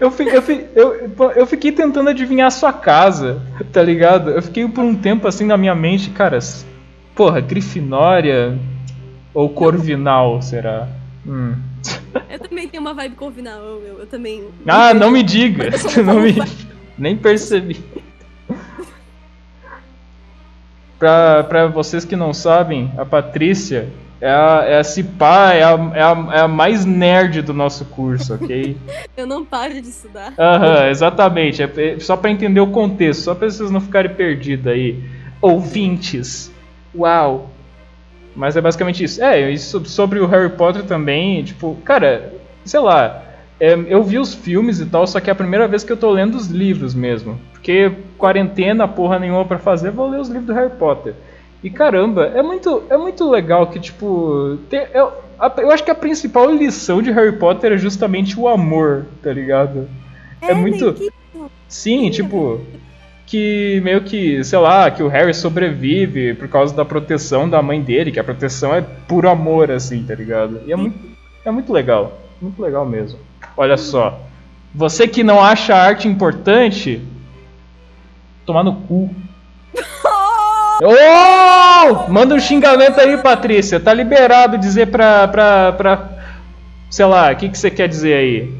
[SPEAKER 2] eu cachecol.
[SPEAKER 1] Eu, eu, eu, fiquei tentando adivinhar a sua casa, tá ligado? Eu fiquei por um tempo assim na minha mente, cara, porra, Grifinória ou Corvinal, será? Hum.
[SPEAKER 2] Eu também tenho uma vibe corvinal, eu, eu, eu também.
[SPEAKER 1] Ah, não me diga! Não me... Nem percebi. Pra, pra vocês que não sabem, a Patrícia é a, é a Cipá, é a, é, a, é a mais nerd do nosso curso, ok?
[SPEAKER 2] Eu não paro de estudar.
[SPEAKER 1] Aham, exatamente. É é só pra entender o contexto, só pra vocês não ficarem perdidos aí. Ouvintes. Uau. Mas é basicamente isso. É, e so- sobre o Harry Potter também, tipo, cara, sei lá. é, eu vi os filmes e tal, só que é a primeira vez que eu tô lendo os livros mesmo. Porque quarentena, porra nenhuma pra fazer, vou ler os livros do Harry Potter. E caramba, é muito, é muito legal que, tipo. tem- eu, a- eu acho que a principal lição de Harry Potter é justamente o amor, tá ligado? É, muito.
[SPEAKER 2] meio que-
[SPEAKER 1] Sim, tipo, que meio que, sei lá, que o Harry sobrevive por causa da proteção da mãe dele, que a proteção é puro amor, assim, tá ligado? E é muito, é muito legal, muito legal mesmo. Olha só, você que não acha a arte importante, tomar no cu. Oh! Manda um xingamento aí, Patrícia. Tá liberado dizer pra. pra, pra sei lá, o que, que você quer dizer aí?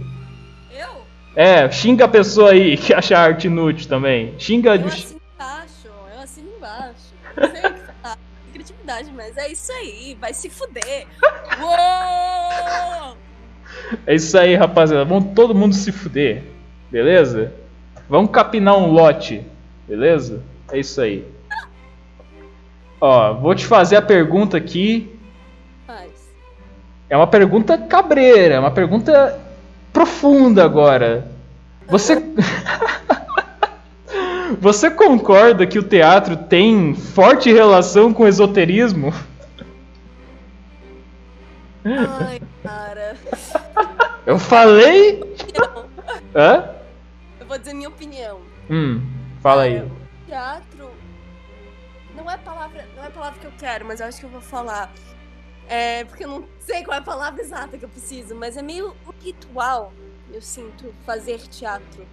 [SPEAKER 2] Eu?
[SPEAKER 1] É, xinga a pessoa aí que acha arte inútil também. Xinga.
[SPEAKER 2] Eu
[SPEAKER 1] do-
[SPEAKER 2] assino embaixo, eu assino embaixo. Não sei o que falar. Criatividade, mas é isso aí, vai se fuder. Uou!
[SPEAKER 1] É isso aí, rapaziada. Vamos todo mundo se fuder. Beleza? Vamos capinar um lote. Beleza? É isso aí. Ó, vou te fazer a pergunta aqui.
[SPEAKER 2] Faz.
[SPEAKER 1] É uma pergunta cabreira, é uma pergunta profunda agora. Você. Você concorda que o teatro tem forte relação com o esoterismo?
[SPEAKER 2] Ai, cara.
[SPEAKER 1] Eu falei?
[SPEAKER 2] Não.
[SPEAKER 1] Hã?
[SPEAKER 2] Eu vou dizer minha opinião.
[SPEAKER 1] Hum, fala aí.
[SPEAKER 2] É, teatro não é palavra, não é palavra que eu quero, mas eu acho que eu vou falar. É, porque eu não sei qual é a palavra exata que eu preciso, mas é meio um ritual, eu sinto, fazer teatro.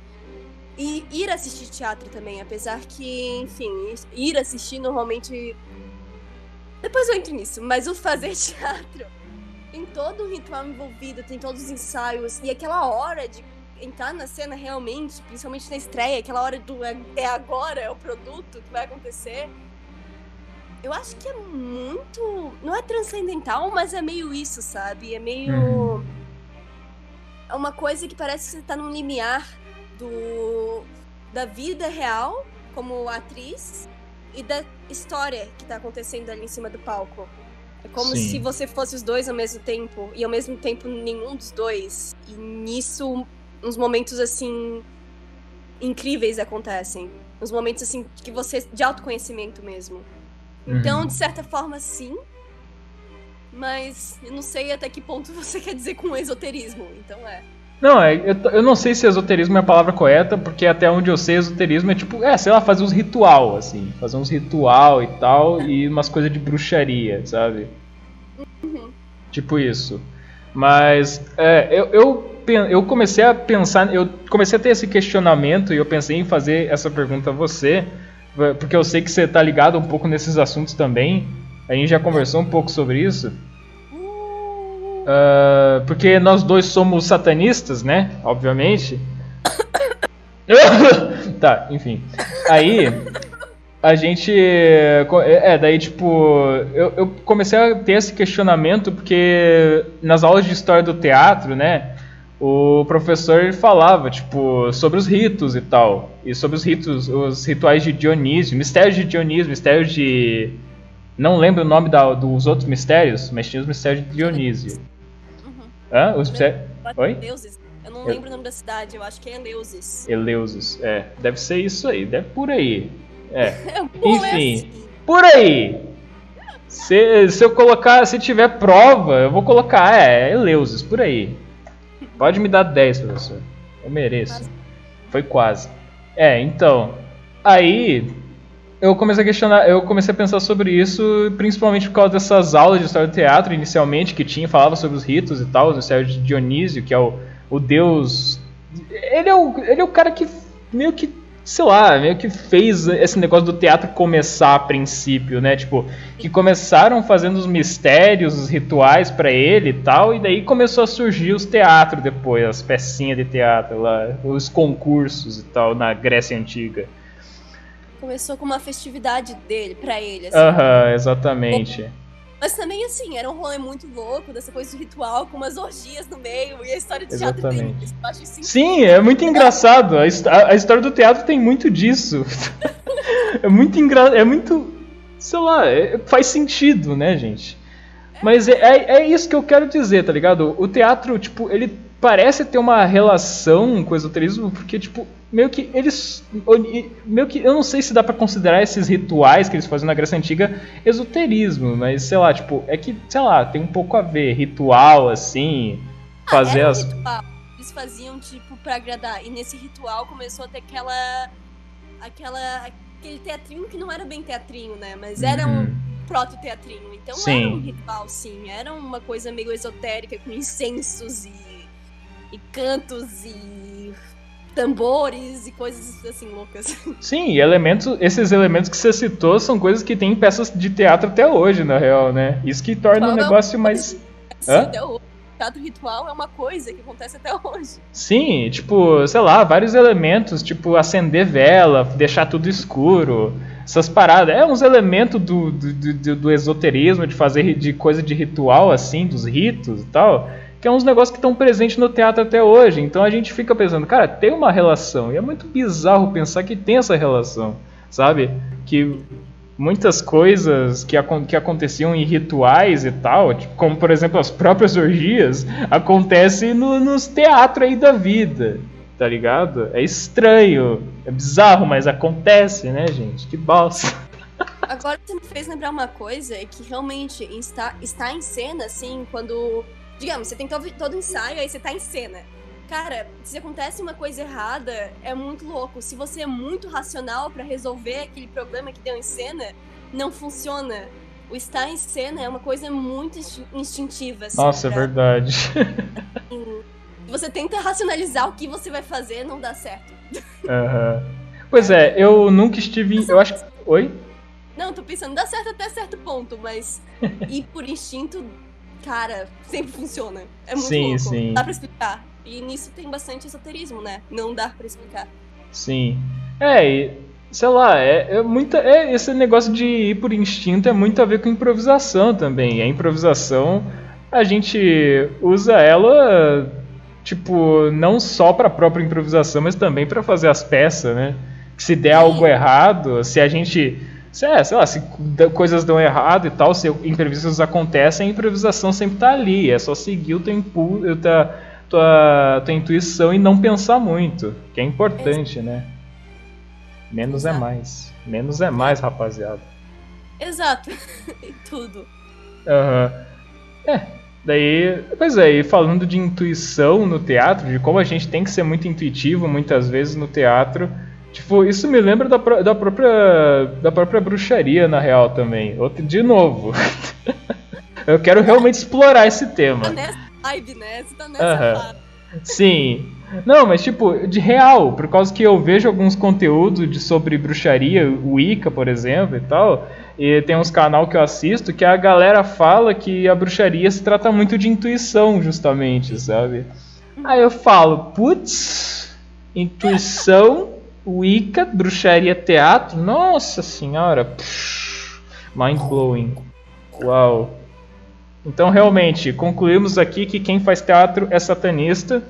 [SPEAKER 2] E ir assistir teatro também, apesar que, enfim, ir assistir normalmente. Depois eu entro nisso, mas o fazer teatro tem todo um ritual envolvido, tem todos os ensaios, e aquela hora de entrar na cena realmente, principalmente na estreia, aquela hora do é, é agora, é o produto que vai acontecer. Eu acho que é muito. Não é transcendental, mas é meio isso, sabe? É meio. Uhum. É uma coisa que parece que você tá num limiar do. da vida real, como atriz, e da história que tá acontecendo ali em cima do palco. É como Sim. se você fosse os dois ao mesmo tempo, e ao mesmo tempo nenhum dos dois. E nisso, uns momentos assim. incríveis acontecem. Uns momentos assim que você. de autoconhecimento mesmo. Então, uhum. de certa forma, sim. Mas eu não sei até que ponto você quer dizer com esoterismo. Então é.
[SPEAKER 1] Não, é, eu, eu não sei se esoterismo é a palavra correta, porque até onde eu sei, esoterismo é tipo, é, sei lá, fazer uns ritual, assim. Fazer uns ritual e tal, e umas coisas de bruxaria, sabe? Uhum. Tipo isso. Mas, é, eu, eu, eu comecei a pensar, eu comecei a ter esse questionamento e eu pensei em fazer essa pergunta a você, porque eu sei que você tá ligado um pouco nesses assuntos também. A gente já conversou um pouco sobre isso. Uh, porque nós dois somos satanistas, né? Obviamente. tá, enfim. Aí a gente. É, daí tipo. Eu, eu comecei a ter esse questionamento porque nas aulas de história do teatro, né? O professor falava, tipo, sobre os ritos e tal. E sobre os ritos, os rituais de Dionísio, mistérios de Dionísio, mistérios de. Não lembro o nome da, dos outros mistérios, mas tinha os mistérios de Dionísio. Uhum. Hã? Os mistérios. Oi?
[SPEAKER 2] Deuses. Eu não lembro o nome da cidade, eu acho que é Eleusis.
[SPEAKER 1] Eleusis, é. Deve ser isso aí, deve por aí. É. Enfim, assim. por aí. Se, se eu colocar, se tiver prova, eu vou colocar, é, Eleusis, por aí. Pode me dar 10, professor. Eu mereço. Foi quase. É, então. Aí eu comecei a questionar, eu comecei a pensar sobre isso, principalmente por causa dessas aulas de história do teatro, inicialmente, que tinha, falava sobre os ritos e tal, o Sérgio de Dionísio, que é o, o deus. Ele é o, ele é o cara que meio que sei lá, meio que fez esse negócio do teatro começar a princípio, né? Tipo, que começaram fazendo os mistérios, os rituais para ele e tal, e daí começou a surgir os teatros depois, as pecinhas de teatro lá, os concursos e tal na Grécia Antiga.
[SPEAKER 2] Começou com uma festividade dele, para ele, assim.
[SPEAKER 1] Aham, exatamente.
[SPEAKER 2] Mas também, assim, era um rolê muito louco, dessa coisa do ritual, com umas orgias no meio, e a história de teatro tem isso. Assim,
[SPEAKER 1] Sim, é muito engraçado. A, a, história do teatro tem muito disso. é muito engraçado. É muito. Sei lá, é, faz sentido, né, gente? Mas é, é, é, isso que eu quero dizer, tá ligado? O teatro, tipo, ele parece ter uma relação com o esoterismo, porque, tipo, meio que eles. Meio que. Eu não sei se dá para considerar esses rituais que eles faziam na Grécia Antiga esoterismo, mas sei lá, tipo, é que, sei lá, tem um pouco a ver. Ritual, assim. Ah, fazer as.
[SPEAKER 2] Ritual. Eles faziam, tipo, pra agradar. E nesse ritual começou a ter aquela. aquela. aquele teatrinho que não era bem teatrinho, né? Mas era uhum. um proto-teatrinho. Então sim. era um ritual, sim. Era uma coisa meio esotérica, com incensos e, e cantos e tambores e coisas assim loucas.
[SPEAKER 1] Sim, elementos, esses elementos que você citou são coisas que tem em peças de teatro até hoje, na real, né? Isso que torna o um negócio mais.
[SPEAKER 2] Até hoje. Teatro ritual é uma coisa que acontece até hoje.
[SPEAKER 1] Sim, tipo, sei lá, vários elementos, tipo acender vela, deixar tudo escuro, essas paradas. É uns elementos do, do, do, do esoterismo, de fazer de coisa de ritual, assim, dos ritos e tal que é uns negócios que estão presentes no teatro até hoje. Então a gente fica pensando, cara, tem uma relação. E é muito bizarro pensar que tem essa relação, sabe? Que muitas coisas que, que aconteciam em rituais e tal, tipo, como por exemplo as próprias orgias, acontecem no, nos teatros aí da vida, tá ligado? É estranho, é bizarro, mas acontece, né, gente? Que bosta.
[SPEAKER 2] Agora você me fez lembrar uma coisa que realmente está, está em cena, assim, quando digamos, você tem todo, todo ensaio, aí você tá em cena. Cara, se acontece uma coisa errada, é muito louco. Se você é muito racional para resolver aquele problema que deu em cena, não funciona. O estar em cena é uma coisa muito instintiva. Assim,
[SPEAKER 1] Nossa, é pra... é verdade.
[SPEAKER 2] Você tenta racionalizar o que você vai fazer, não dá certo.
[SPEAKER 1] Uhum. Pois é, eu nunca estive. Eu acho que. Oi?
[SPEAKER 2] Não, tô pensando, dá certo até certo ponto, mas ir por instinto, cara, sempre funciona. É muito sim, louco. Sim. Dá pra explicar. E nisso tem bastante esoterismo, né? Não dá para explicar.
[SPEAKER 1] Sim. É, e, sei lá, é, é muita. É, esse negócio de ir por instinto é muito a ver com improvisação também. E a improvisação, a gente usa ela, tipo, não só para a própria improvisação, mas também para fazer as peças, né? Se der Sim. algo errado, se a gente. Se, é, sei lá, se coisas dão errado e tal, se imprevistos acontecem, a improvisação sempre tá ali. É só seguir o teu impulso tua, tua intuição e não pensar muito, que é importante, Exato. né? Menos é Exato. é mais. Menos é mais, rapaziada.
[SPEAKER 2] Exato. em tudo.
[SPEAKER 1] Aham. Uhum. É, daí. Pois é, e falando de intuição no teatro, de como a gente tem que ser muito intuitivo muitas vezes no teatro. Tipo, isso me lembra da, da, própria, da própria bruxaria, na real, também. Outro, de novo. Eu quero realmente explorar esse tema
[SPEAKER 2] vibe, né? Você tá nessa
[SPEAKER 1] uhum. Sim. Não, mas tipo, de real, por causa que eu vejo alguns conteúdos de, sobre bruxaria, o Wicca, por exemplo, e tal, e tem uns canal que eu assisto que a galera fala que a bruxaria se trata muito de intuição, justamente, sabe? Aí eu falo, putz, intuição, Wicca, bruxaria, teatro, nossa senhora, mind blowing. Uau. Então, realmente, concluímos aqui que quem faz teatro é satanista.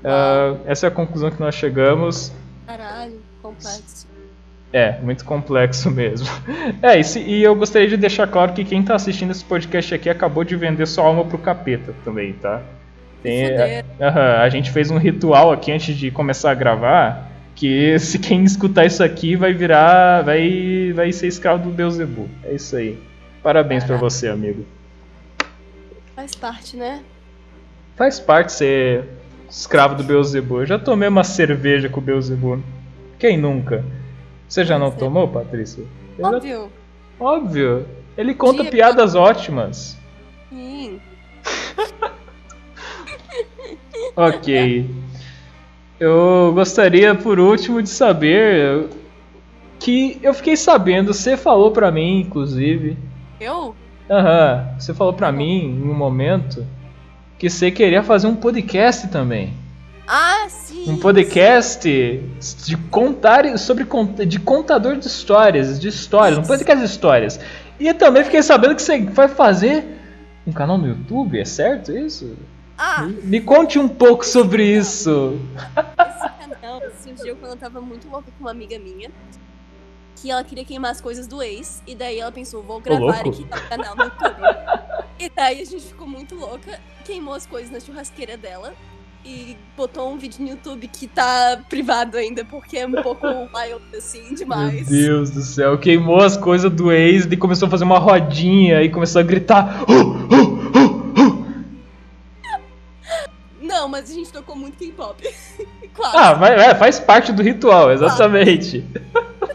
[SPEAKER 1] Uh, essa é a conclusão que nós chegamos.
[SPEAKER 2] Caralho, complexo.
[SPEAKER 1] É, muito complexo mesmo. É, e, se, e eu gostaria de deixar claro que quem está assistindo esse podcast aqui acabou de vender sua alma pro capeta também, tá? Tem, a, a, a gente fez um ritual aqui antes de começar a gravar que se quem escutar isso aqui vai virar, vai, vai ser escravo do Beuzebu. É isso aí. Parabéns para você, amigo.
[SPEAKER 2] Faz parte, né?
[SPEAKER 1] Faz parte ser escravo do Beelzebub. Eu já tomei uma cerveja com o Beelzebub. Quem nunca? Você já não tomou, Patrícia?
[SPEAKER 2] Óbvio.
[SPEAKER 1] Já... Óbvio. Ele conta Dia... piadas ótimas.
[SPEAKER 2] Sim.
[SPEAKER 1] ok. Eu gostaria, por último, de saber que eu fiquei sabendo, você falou pra mim, inclusive.
[SPEAKER 2] Eu?
[SPEAKER 1] Aham. Uhum. Você falou pra mim em um momento que você queria fazer um podcast também.
[SPEAKER 2] Ah, sim.
[SPEAKER 1] Um podcast sim. de contar sobre de contador de histórias, de histórias, um podcast de histórias. E eu também fiquei sabendo que você vai fazer um canal no YouTube, é certo isso?
[SPEAKER 2] Ah.
[SPEAKER 1] Me, conte um pouco sobre isso.
[SPEAKER 2] Esse canal surgiu quando eu tava muito louca com uma amiga minha que ela queria queimar as coisas do ex. E daí ela pensou, vou gravar aqui no canal no YouTube. e daí a gente ficou muito louca, queimou as coisas na churrasqueira dela. E botou um vídeo no YouTube que tá privado ainda, porque é um pouco wild, assim, demais.
[SPEAKER 1] Meu Deus do céu, queimou as coisas do ex e começou a fazer uma rodinha e começou a gritar. Uh,
[SPEAKER 2] Não, mas a gente tocou muito K-pop.
[SPEAKER 1] Ah, vai, é, faz parte do ritual, exatamente.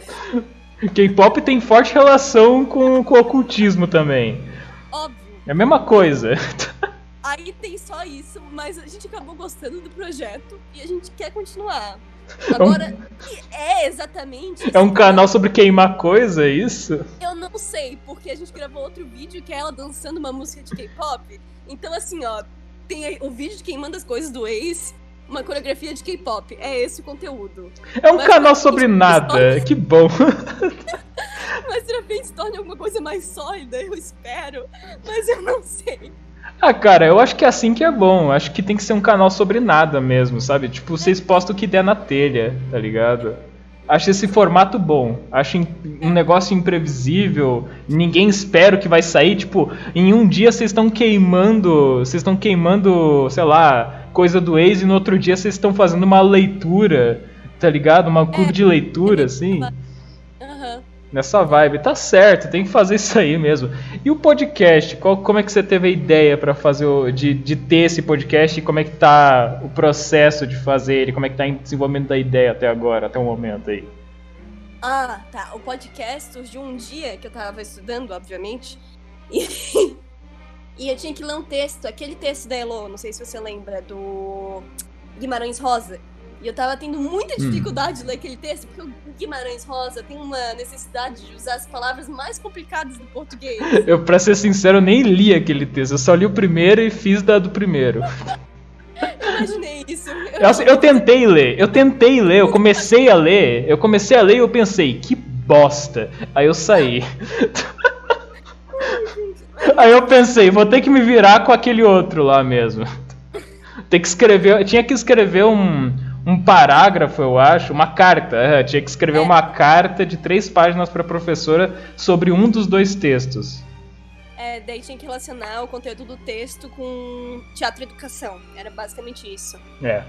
[SPEAKER 1] K-pop tem forte relação com, com o ocultismo também.
[SPEAKER 2] Óbvio.
[SPEAKER 1] É a mesma coisa.
[SPEAKER 2] Aí tem só isso, mas a gente acabou gostando do projeto e a gente quer continuar. Agora, é exatamente.
[SPEAKER 1] É um canal sobre queimar coisa, é isso?
[SPEAKER 2] Eu não sei, porque a gente gravou outro vídeo que é ela dançando uma música de K-pop. Então, assim, ó, tem o vídeo de queimando as coisas do ex uma coreografia de K-pop. É esse o conteúdo.
[SPEAKER 1] É um Mas canal sobre nada. Que bom.
[SPEAKER 2] Mas repente se torne alguma coisa mais sólida, eu espero. Mas eu não sei.
[SPEAKER 1] Ah, cara, eu acho que é assim que é bom. Acho que tem que ser um canal sobre nada mesmo, sabe? Tipo, vocês postam o que der na telha, tá ligado? Acho esse formato bom. Acho um negócio imprevisível. Ninguém espera o que vai sair. Tipo, em um dia vocês estão queimando. Vocês estão queimando, sei lá, coisa do ex e no outro dia vocês estão fazendo uma leitura, tá ligado? Uma curva é, de leitura, assim. Nessa vibe, tá certo, tem que fazer isso aí mesmo. E o podcast, qual, como é que você teve a ideia para fazer o, de, de ter esse podcast e como é que tá o processo de fazer ele, como é que tá o desenvolvimento da ideia até agora, até o momento aí?
[SPEAKER 2] Ah, tá. O podcast surgiu um dia que eu tava estudando, obviamente, e, e eu tinha que ler um texto, aquele texto da Elo, não sei se você lembra, do Guimarães Rosa. E eu tava tendo muita
[SPEAKER 1] Hum.
[SPEAKER 2] dificuldade de ler aquele texto, porque o Guimarães Rosa tem uma necessidade de usar as palavras mais complicadas do português.
[SPEAKER 1] Eu, pra ser sincero, eu nem li aquele texto, eu só li o primeiro e fiz da do primeiro.
[SPEAKER 2] Eu imaginei isso.
[SPEAKER 1] Eu, assim, eu tentei ler, eu tentei ler, eu comecei a ler, eu comecei a ler e eu pensei, que bosta. Aí eu saí. Aí eu pensei, vou ter que me virar com aquele outro lá mesmo. Tem que escrever, tinha que escrever um, um parágrafo, eu acho, uma carta. é, tinha que escrever
[SPEAKER 2] É.
[SPEAKER 1] uma carta de três páginas para a professora sobre um dos dois textos.
[SPEAKER 2] É, daí tinha que relacionar o conteúdo do texto com teatro e educação. Era basicamente isso.
[SPEAKER 1] É.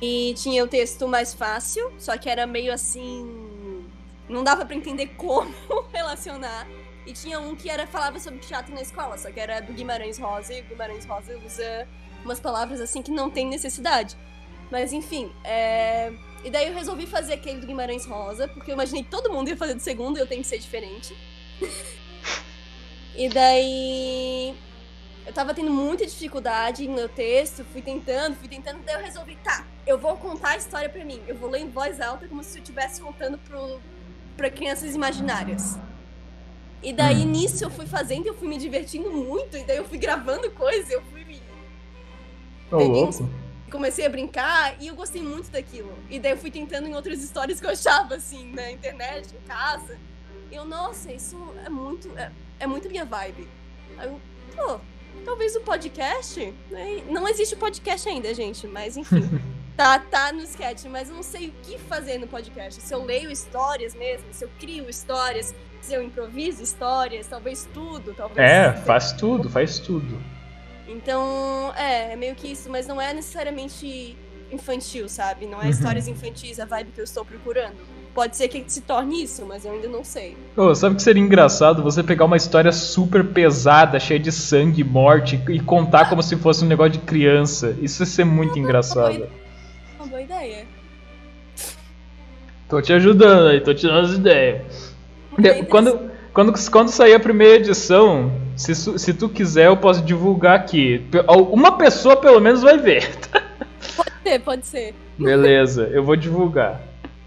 [SPEAKER 2] E tinha o texto mais fácil, só que era meio assim. Não dava pra entender como relacionar. E tinha um que era falava sobre teatro na escola, só que era do Guimarães Rosa, e o Guimarães Rosa usa umas palavras assim que não tem necessidade. Mas enfim, é... e daí eu resolvi fazer aquele do Guimarães Rosa, porque eu imaginei que todo mundo ia fazer do segundo e eu tenho que ser diferente. e daí eu tava tendo muita dificuldade no meu texto, fui tentando, fui tentando, daí eu resolvi, tá, eu vou contar a história pra mim. Eu vou ler em voz alta como se eu estivesse contando pro, pra crianças imaginárias. E daí
[SPEAKER 1] Hum.
[SPEAKER 2] nisso eu fui fazendo, eu fui me divertindo muito, e daí eu fui gravando coisas, eu fui me
[SPEAKER 1] Ô, louco.
[SPEAKER 2] Comecei a brincar e eu gostei muito daquilo. E daí eu fui tentando em outras histórias que eu achava, assim, na internet, em casa. E eu, nossa, isso é muito. É, é muito minha vibe. Aí eu, pô, talvez o podcast. né? Não existe podcast ainda, gente, mas enfim. tá, tá no sketch, mas eu não sei o que fazer no podcast. Se eu leio histórias mesmo, se eu crio histórias, se eu improviso histórias, talvez tudo, talvez.
[SPEAKER 1] É, faz tudo, faz tudo.
[SPEAKER 2] Então, é, é meio que isso, mas não é necessariamente infantil, sabe? Não é
[SPEAKER 1] Uhum.
[SPEAKER 2] histórias infantis a vibe que eu estou procurando. Pode ser que se torne isso, mas eu ainda não sei.
[SPEAKER 1] Ô, sabe o que seria engraçado? Você pegar uma história super pesada, cheia de sangue, morte, e contar como se fosse um negócio de criança. Isso ia ser muito engraçado.
[SPEAKER 2] Uma boa ideia.
[SPEAKER 1] Tô te ajudando aí, tô te dando as ideias. Quando, quando, quando sair a primeira edição, se, se tu quiser, eu posso divulgar aqui. Uma pessoa pelo menos vai ver.
[SPEAKER 2] Pode ser, pode ser.
[SPEAKER 1] Beleza, eu vou divulgar.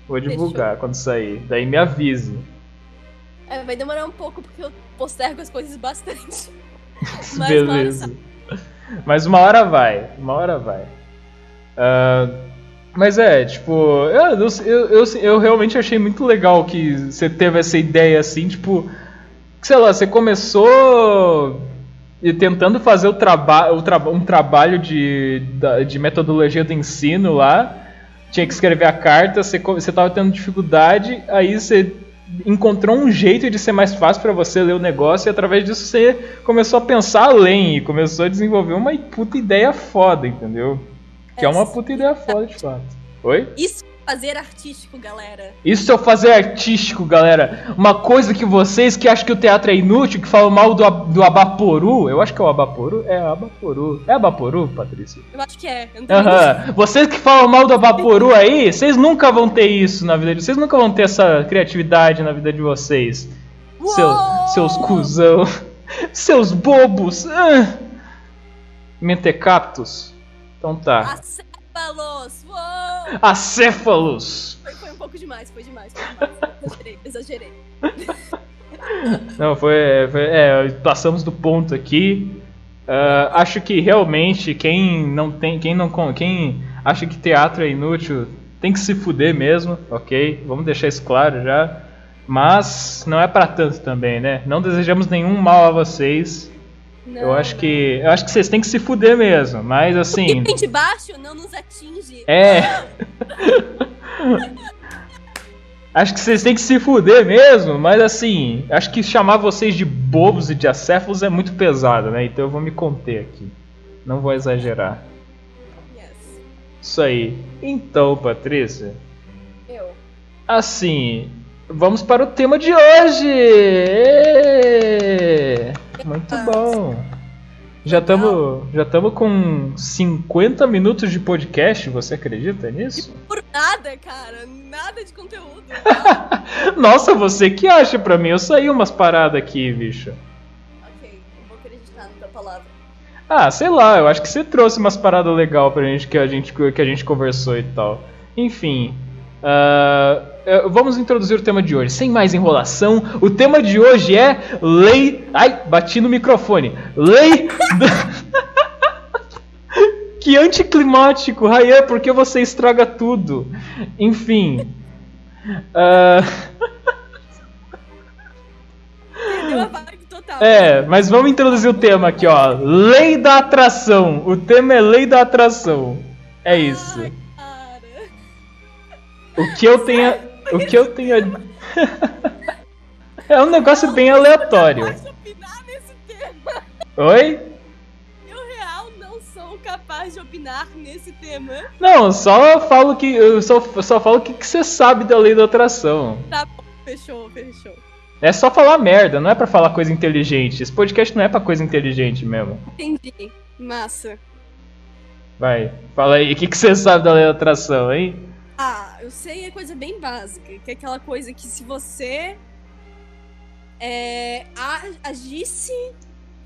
[SPEAKER 1] Vou divulgar quando sair. Daí me avise.
[SPEAKER 2] É, vai demorar um pouco porque eu postergo as coisas bastante. Mas uma hora
[SPEAKER 1] Beleza. Mas uma hora vai, uma hora vai. Ah, mas é, tipo, eu, eu, eu, eu realmente achei muito legal que você teve essa ideia assim, tipo, sei lá, você começou e tentando fazer o traba o traba um trabalho de, de metodologia do ensino lá, tinha que escrever a carta, você, co- você tava tendo dificuldade, aí você encontrou um jeito de ser mais fácil para você ler o negócio e através disso você começou a pensar além e começou a desenvolver uma puta ideia foda, entendeu? Que é uma puta ideia foda de fato. Oi?
[SPEAKER 2] Isso fazer artístico, galera.
[SPEAKER 1] Isso é o fazer artístico, galera. Uma coisa que vocês que acham que o teatro é inútil, que falam mal do, do Abaporu, eu acho que é o Abaporu. É Abaporu. É Abaporu, Patrícia?
[SPEAKER 2] Eu acho que é.
[SPEAKER 1] Aham. Vocês que falam mal do Abaporu aí, vocês nunca vão ter isso na vida de vocês. nunca vão ter essa criatividade na vida de vocês. Seu, seus cuzão. Seus bobos. Ah. Mentecaptos. Então tá.
[SPEAKER 2] Acéfalos! Uou!
[SPEAKER 1] Acéfalos.
[SPEAKER 2] Foi, foi um pouco demais, foi demais, foi demais. Exagerei, exagerei.
[SPEAKER 1] Não, foi. foi- é, passamos do ponto aqui. Ah, acho que realmente quem não tem. Quem não. Quem acha que teatro é inútil tem que se fuder mesmo, ok? Vamos deixar isso claro já. Mas não é pra tanto também, né? Não desejamos nenhum mal a vocês.
[SPEAKER 2] Não,
[SPEAKER 1] eu acho
[SPEAKER 2] não.
[SPEAKER 1] que. Eu acho que vocês têm que se fuder mesmo. Mas assim.
[SPEAKER 2] E vem de baixo não nos atinge.
[SPEAKER 1] É. Acho que vocês têm que se fuder mesmo, mas assim, acho que chamar vocês de bobos e de acéfalos é muito pesado, né? Então eu vou me conter aqui. Não vou exagerar.
[SPEAKER 2] Yes.
[SPEAKER 1] Isso aí. Então, Patrícia,
[SPEAKER 2] Eu.
[SPEAKER 1] assim, vamos para o tema de hoje! Êêê! Muito bom! Já estamos já tamo com 50 minutos de podcast, você acredita nisso?
[SPEAKER 2] Por nada, cara. Nada de conteúdo.
[SPEAKER 1] Nossa, você que acha pra mim? Eu saí umas paradas aqui, bicho.
[SPEAKER 2] ok, eu vou acreditar na tua palavra.
[SPEAKER 1] Ah, sei lá, eu acho que você trouxe umas paradas legal pra gente que a gente, que a gente conversou e tal. Enfim. eh, vamos introduzir o tema de hoje. Sem mais enrolação, o tema de hoje é lei. Ai, bati no microfone. Lei. do- que anticlimático, Rayan, por que você estraga tudo? Enfim.
[SPEAKER 2] total.
[SPEAKER 1] É, mas vamos introduzir o tema aqui, ó. Lei da atração. O tema é lei da atração. É isso. O que eu tenho. O que eu tenho. É um negócio bem aleatório.
[SPEAKER 2] Posso opinar nesse tema?
[SPEAKER 1] Oi?
[SPEAKER 2] Eu, real, não sou capaz de opinar nesse tema.
[SPEAKER 1] Não, só falo que. Eu só, só falo o que, que você sabe da lei da atração.
[SPEAKER 2] Tá bom, fechou, fechou.
[SPEAKER 1] É só falar merda, não é pra falar coisa inteligente. Esse podcast não é pra coisa inteligente mesmo.
[SPEAKER 2] Entendi. Massa.
[SPEAKER 1] Vai, fala aí, o que, que você sabe da lei da atração, hein?
[SPEAKER 2] Ah, eu sei é coisa bem básica, que é aquela coisa que se você é, agisse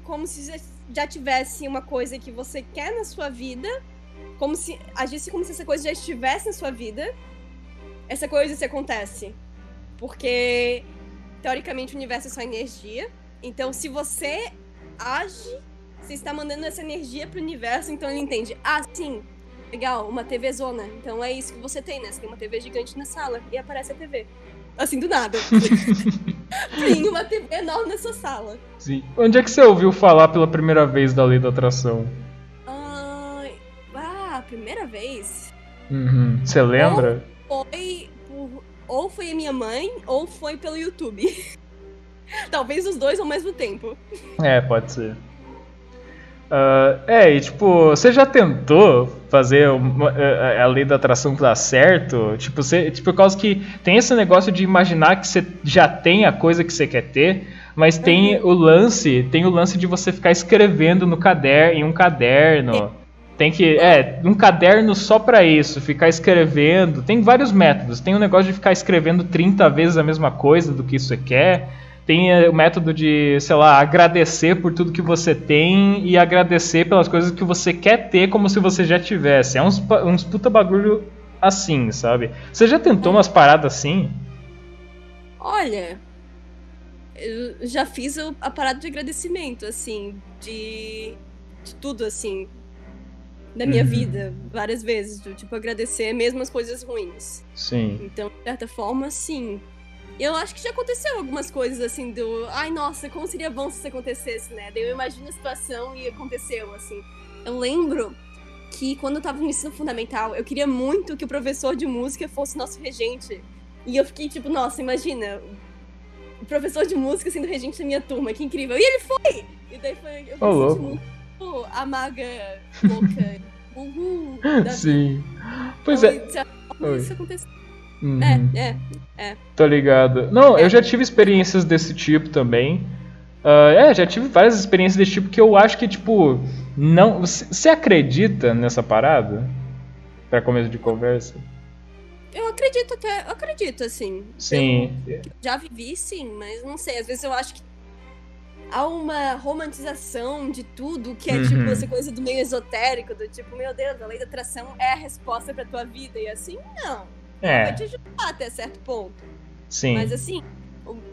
[SPEAKER 2] como se já- tivesse uma coisa que você quer na sua vida, como se agisse como se essa coisa já estivesse na sua vida, essa coisa se acontece. Porque teoricamente o universo é só energia. Então se você age, você está mandando essa energia pro universo, então ele entende. Ah, sim, Legal, uma TV zona. Então é isso que você tem, né? Você tem uma TV gigante na sala e aparece a TV. Assim, do nada. tem uma TV enorme na sua sala.
[SPEAKER 1] Sim. Onde é que você ouviu falar pela primeira vez da lei da atração?
[SPEAKER 2] Ah, primeira vez
[SPEAKER 1] Uhum. Você lembra?
[SPEAKER 2] foi por. Ou foi a minha mãe, ou foi pelo YouTube. Talvez os dois ao mesmo tempo.
[SPEAKER 1] É, pode ser. Ah, é, e tipo, você já tentou fazer uma- a, a lei da atração dar certo? Tipo, você, tipo, por causa que tem esse negócio de imaginar que você já tem a coisa que você quer ter, mas tem o lance, tem o lance de você ficar escrevendo no caderno, em um caderno. Tem que, é, um caderno só pra isso, ficar escrevendo. Tem vários métodos. Tem o negócio de ficar escrevendo 30 vezes a mesma coisa do que você quer. Tem eh, o método de, sei lá, agradecer por tudo que você tem e agradecer pelas coisas que você quer ter como se você já tivesse. É uns, uns puta bagulho assim, sabe? Você já tentou umas paradas assim?
[SPEAKER 2] Olha, eu já fiz a parada de agradecimento, assim, de, de tudo, assim, da minha
[SPEAKER 1] Uhum.
[SPEAKER 2] vida, várias vezes, tipo, agradecer mesmo as coisas ruins.
[SPEAKER 1] Sim.
[SPEAKER 2] Então, de certa forma, sim. E eu acho que já aconteceu algumas coisas assim do. Ai, nossa, como seria bom se isso acontecesse, né? Daí eu imagino a situação e aconteceu, assim. Eu lembro que quando eu tava no ensino fundamental, eu queria muito que o professor de música fosse nosso regente. E eu fiquei tipo, nossa, imagina, o professor de música sendo regente da minha turma, que incrível. E ele foi! E daí foi. Eu
[SPEAKER 1] louco.
[SPEAKER 2] senti muito a maga louca. Uhul!
[SPEAKER 1] Sim. Pois é.
[SPEAKER 2] Isso aconteceu.
[SPEAKER 1] Uhum.
[SPEAKER 2] É, é.
[SPEAKER 1] Tô ligado. Não, eu já tive experiências desse tipo também. Ah, é, já tive várias experiências desse tipo que eu acho que, tipo, não. Você você acredita nessa parada? Pra começo de conversa?
[SPEAKER 2] Eu acredito até. Eu acredito, assim.
[SPEAKER 1] Sim.
[SPEAKER 2] Eu já vivi, sim, mas não sei. Às vezes eu acho que há uma romantização de tudo que é
[SPEAKER 1] Uhum.
[SPEAKER 2] tipo essa coisa do meio esotérico, do tipo, meu Deus, a lei da atração é a resposta pra tua vida. E assim, não.
[SPEAKER 1] É,
[SPEAKER 2] Vai te ajudar até certo ponto.
[SPEAKER 1] sim.
[SPEAKER 2] Mas assim,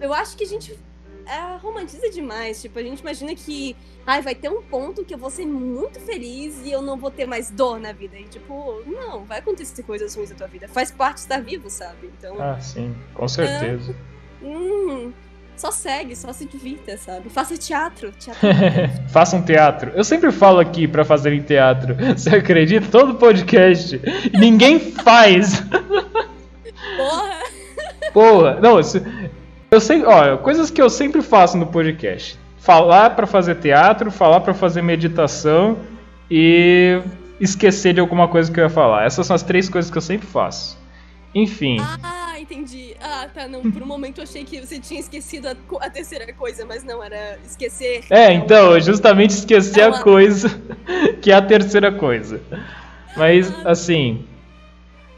[SPEAKER 2] eu acho que a gente é, romantiza demais. Tipo, a gente imagina que ai, vai ter um ponto que eu vou ser muito feliz e eu não vou ter mais dor na vida. E tipo, não, vai acontecer coisas ruins na tua vida. Faz parte de estar vivo, sabe? Então,
[SPEAKER 1] Ah, sim, com certeza.
[SPEAKER 2] hum, só segue, só se divirta, sabe? Faça teatro. Teatro. é
[SPEAKER 1] Façam teatro. Eu sempre falo aqui pra fazerem teatro. Você acredita? Todo podcast. Ninguém faz.
[SPEAKER 2] Porra!
[SPEAKER 1] Não, eu sei, ó, coisas que eu sempre faço no podcast. Falar pra fazer teatro, falar pra fazer meditação e esquecer de alguma coisa que eu ia falar. Essas são as três coisas que eu sempre faço. Enfim,
[SPEAKER 2] Ah, entendi. Ah, tá, não. Por um momento eu achei que você tinha esquecido a, a terceira coisa, mas não, era esquecer.
[SPEAKER 1] É, então, justamente esquecer
[SPEAKER 2] É
[SPEAKER 1] a coisa, que é a terceira coisa. Mas, assim,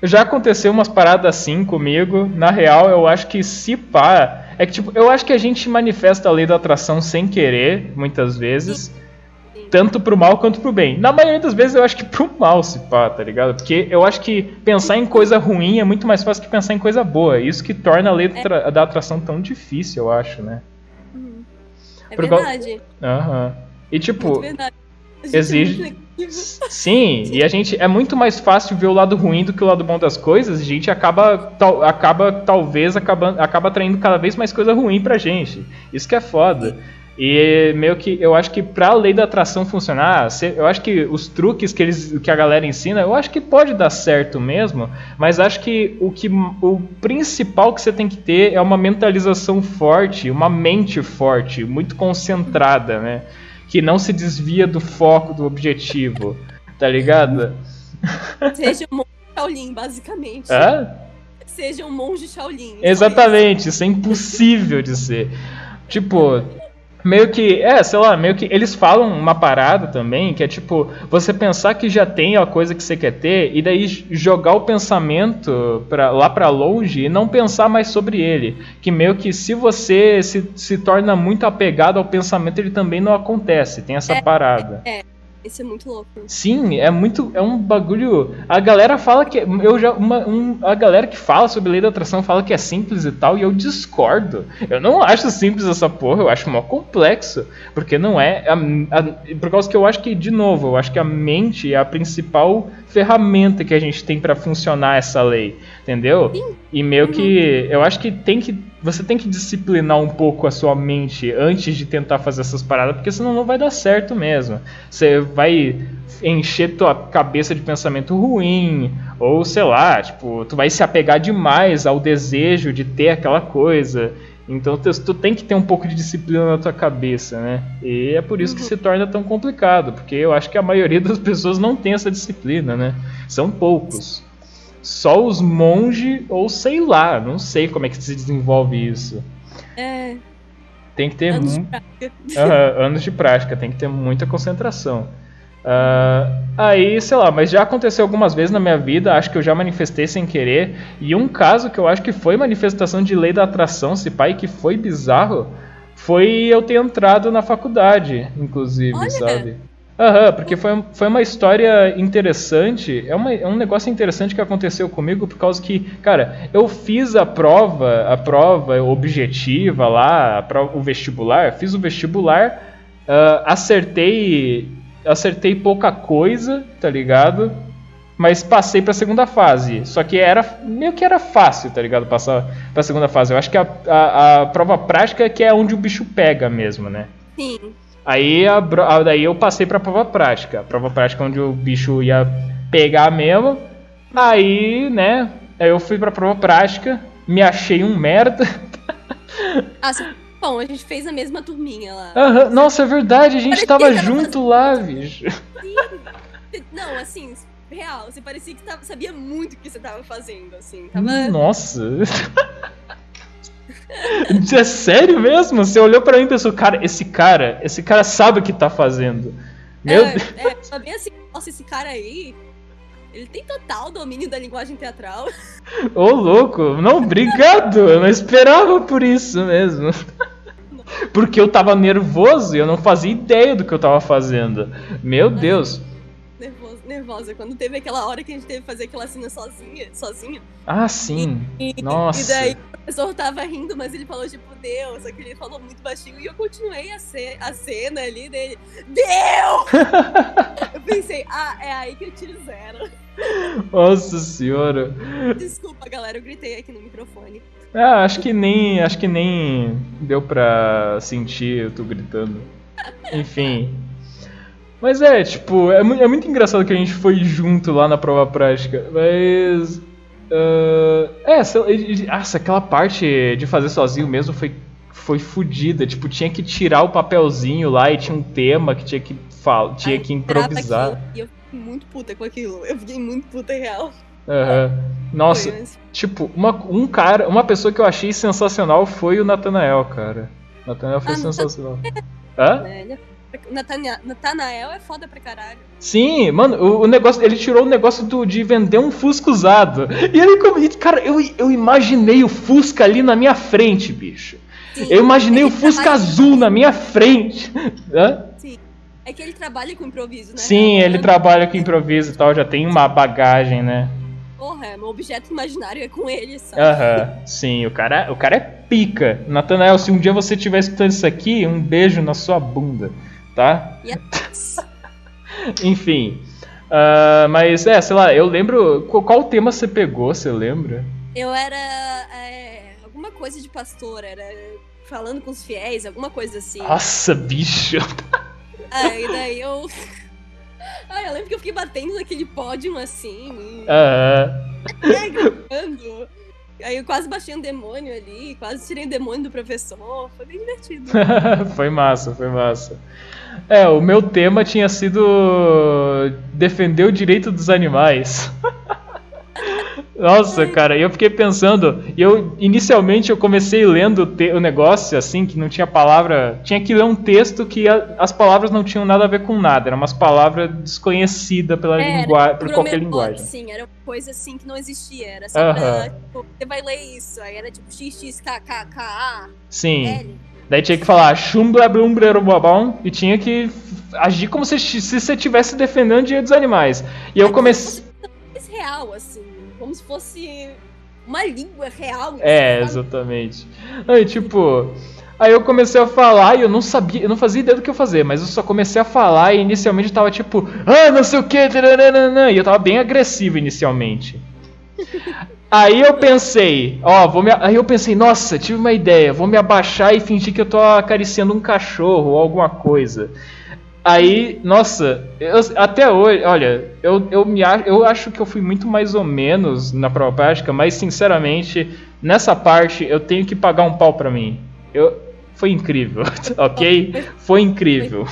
[SPEAKER 1] já aconteceu umas paradas assim comigo. Na real, eu acho que se pá. É que, tipo, eu acho que a gente manifesta a lei da atração sem querer, muitas vezes. Tanto pro mal quanto pro bem. Na maioria das vezes eu acho que pro mal se pá, tá ligado? Porque eu acho que pensar em coisa ruim é muito mais fácil que pensar em coisa boa. Isso que torna a lei da atra- da atração tão difícil, eu acho, né?
[SPEAKER 2] Uhum. É
[SPEAKER 1] Por
[SPEAKER 2] verdade.
[SPEAKER 1] Aham. E
[SPEAKER 2] Muito
[SPEAKER 1] tipo,
[SPEAKER 2] verdade. É
[SPEAKER 1] exige-. Sim, e a gente é muito mais fácil ver o lado ruim do que o lado bom das coisas. E a gente acaba, tal, acaba talvez acaba, acaba atraindo cada vez mais coisa ruim pra gente. Isso que é foda. E meio que eu acho que pra lei da atração funcionar, eu acho que os truques que eles que a galera ensina, eu acho que pode dar certo mesmo, mas acho que o que o principal que você tem que ter é uma mentalização forte, uma mente forte, muito concentrada, né? Que não se desvia do foco do objetivo. Tá ligado?
[SPEAKER 2] Seja um monge Shaolin, basicamente.
[SPEAKER 1] Hã?
[SPEAKER 2] Seja um monge Shaolin.
[SPEAKER 1] Exatamente, isso é impossível de ser. Tipo, meio que, é, sei lá, meio que eles falam uma parada também, que é tipo, você pensar que já tem a coisa que você quer ter e daí jogar o pensamento pra, lá pra longe e não pensar mais sobre ele. Que meio que se você se, se torna muito apegado ao pensamento, ele também não acontece. Tem essa parada.
[SPEAKER 2] Isso é muito louco.
[SPEAKER 1] Sim, é muito. É um bagulho. A galera fala que. Eu já, uma, um- a galera que fala sobre lei da atração fala que é simples e tal, e eu discordo. Eu não acho simples essa porra, eu acho mó complexo. Porque não é. a- a- por causa que eu acho que, de novo, eu acho que a mente é a principal ferramenta que a gente tem pra funcionar essa lei. Entendeu? E meio que. Eu acho que tem que. Você tem que disciplinar um pouco a sua mente antes de tentar fazer essas paradas, porque senão não vai dar certo mesmo. Você vai encher tua cabeça de pensamento ruim, ou sei lá, tipo, tu vai se apegar demais ao desejo de ter aquela coisa. Então tu, tu tem que ter um pouco de disciplina na tua cabeça, né? E é por isso que se torna tão complicado, porque eu acho que a maioria das pessoas não tem essa disciplina, né? São poucos. Só os monges, ou sei lá, não sei como é que se desenvolve isso.
[SPEAKER 2] É.
[SPEAKER 1] Tem que ter
[SPEAKER 2] Anos de.
[SPEAKER 1] Aham, anos de prática, tem que ter muita concentração. Ah, aí, sei lá, mas já aconteceu algumas vezes na minha vida, acho que eu já manifestei sem querer. E um caso que eu acho que foi manifestação de lei da atração, se pai, que foi bizarro, foi eu ter entrado na faculdade, inclusive,
[SPEAKER 2] Olha!
[SPEAKER 1] sabe? Aham, porque foi, foi uma história interessante, é, uma- é um negócio interessante que aconteceu comigo por causa que, cara, eu fiz a prova, a prova objetiva lá, prova- o vestibular, fiz o vestibular, ah, acertei, acertei pouca coisa, tá ligado? Mas passei pra segunda fase. Só que era meio que era fácil, tá ligado? Passar pra segunda fase. Eu acho que a, a, a prova prática é que é onde o bicho pega mesmo, né?
[SPEAKER 2] Sim.
[SPEAKER 1] Aí a, a- daí eu passei pra prova prática. A prova prática onde o bicho ia pegar mesmo. Aí, né? Aí eu fui pra prova prática, me achei um merda.
[SPEAKER 2] Ah, cê- bom, a gente fez a mesma turminha lá.
[SPEAKER 1] Nossa, é verdade, a gente
[SPEAKER 2] Parecia
[SPEAKER 1] tava junto lá, bicho.
[SPEAKER 2] Não, assim, real, você parecia que tava, sabia muito o que você tava fazendo, assim. Tava.
[SPEAKER 1] Nossa. É sério mesmo? Você olhou pra mim e pensou, cara, esse cara, esse cara sabe o que tá fazendo. Meu
[SPEAKER 2] é,
[SPEAKER 1] Deus.
[SPEAKER 2] é, assim, nossa, esse cara aí. Ele tem total domínio da linguagem teatral.
[SPEAKER 1] Ô, louco, não, obrigado. Eu não esperava por isso mesmo. Porque eu tava nervoso e eu não fazia ideia do que eu tava fazendo. Meu Deus.
[SPEAKER 2] Nervosa. Quando teve aquela hora que a gente teve que fazer aquela cena sozinha, sozinho.
[SPEAKER 1] Ah, sim.
[SPEAKER 2] E,
[SPEAKER 1] Nossa.
[SPEAKER 2] e daí o professor tava rindo, mas ele falou, tipo, Deus, só que ele falou muito baixinho e eu continuei a, ce a cena ali dele. Deus! eu pensei, ah, é aí que eu tiro zero.
[SPEAKER 1] Nossa senhora.
[SPEAKER 2] Desculpa, galera, eu gritei aqui no microfone.
[SPEAKER 1] Ah, acho que nem, acho que nem deu pra sentir eu tô gritando. Enfim. Mas é, tipo, é, mu- é muito engraçado que a gente foi junto lá na prova prática. Mas. ah, é, nossa, aquela parte de fazer sozinho mesmo foi, foi fodida. Tipo, tinha que tirar o papelzinho lá e tinha um tema que tinha que, fal tinha que improvisar.
[SPEAKER 2] E eu fiquei muito puta com aquilo. Eu fiquei muito puta real.
[SPEAKER 1] Aham. Nossa,
[SPEAKER 2] Foi, mas-
[SPEAKER 1] tipo, uma, um cara, uma pessoa que eu achei sensacional foi o Natanael, cara. Natanael foi
[SPEAKER 2] Ah,
[SPEAKER 1] sensacional. Hã?
[SPEAKER 2] Natanael é foda pra caralho.
[SPEAKER 1] Sim, mano, o, o negócio, ele tirou o negócio do, de vender um Fusca usado. E ele, cara, eu, eu imaginei o Fusca ali na minha frente, bicho.
[SPEAKER 2] Sim,
[SPEAKER 1] Eu imaginei
[SPEAKER 2] é
[SPEAKER 1] o Fusca azul na minha frente. Hã?
[SPEAKER 2] Sim. É que ele trabalha com improviso, né?
[SPEAKER 1] Sim, ele
[SPEAKER 2] Então,
[SPEAKER 1] trabalha com improviso e tal, já tem uma bagagem, né?
[SPEAKER 2] Porra, meu objeto imaginário é com ele, sabe?
[SPEAKER 1] Aham, sim, o cara, o cara é pica. Natanael, se um dia você estiver escutando isso aqui, um beijo na sua bunda, tá?
[SPEAKER 2] Yes.
[SPEAKER 1] Enfim. ah, mas é, sei lá, eu lembro. Qual, qual tema você pegou, você lembra?
[SPEAKER 2] Eu era é, alguma coisa de pastor, era falando com os fiéis, alguma coisa assim.
[SPEAKER 1] Nossa, bicho.
[SPEAKER 2] Aí daí eu. Ai, eu lembro que eu fiquei batendo naquele pódio assim,
[SPEAKER 1] Aham.
[SPEAKER 2] e gritando. Aí eu quase baixei um demônio ali, quase tirei o demônio do professor. Foi bem divertido.
[SPEAKER 1] foi massa, foi massa. É, o meu tema tinha sido defender o direito dos animais. Nossa, cara, e eu fiquei pensando, eu inicialmente eu comecei lendo o, o negócio assim, que não tinha palavra, tinha que ler um texto que a- as palavravas não tinham nada a ver com nada, eram umas palavras desconhecidas pela
[SPEAKER 2] Era,
[SPEAKER 1] linguagem, por qualquer linguagem.
[SPEAKER 2] Sim, era uma coisa assim que não existia. Era só
[SPEAKER 1] Aham.
[SPEAKER 2] pra, tipo, você vai ler isso. Aí era tipo XXKKKA,
[SPEAKER 1] Sim.
[SPEAKER 2] L.
[SPEAKER 1] Daí tinha que falar chumblablumbrerobabão e tinha que agir como se, se você estivesse defendendo o direito dos animais. E eu comecei.
[SPEAKER 2] Mais real, assim. Como se fosse uma língua real.
[SPEAKER 1] É, exatamente. Aí, tipo. Aí eu comecei a falar e eu não sabia, eu não fazia ideia do que eu fazer, mas eu só comecei a falar e inicialmente eu tava tipo, ah, não sei o que, e eu tava bem agressivo inicialmente. Aí eu pensei, ó, vou me, aí eu pensei, nossa, tive uma ideia, vou me abaixar e fingir que eu tô acariciando um cachorro ou alguma coisa. Aí, nossa, eu- até hoje, olha, eu, eu, me, eu acho que eu fui muito mais ou menos na prova prática, mas sinceramente, nessa parte eu tenho que pagar um pau pra mim. Eu, foi incrível, ok? Foi incrível.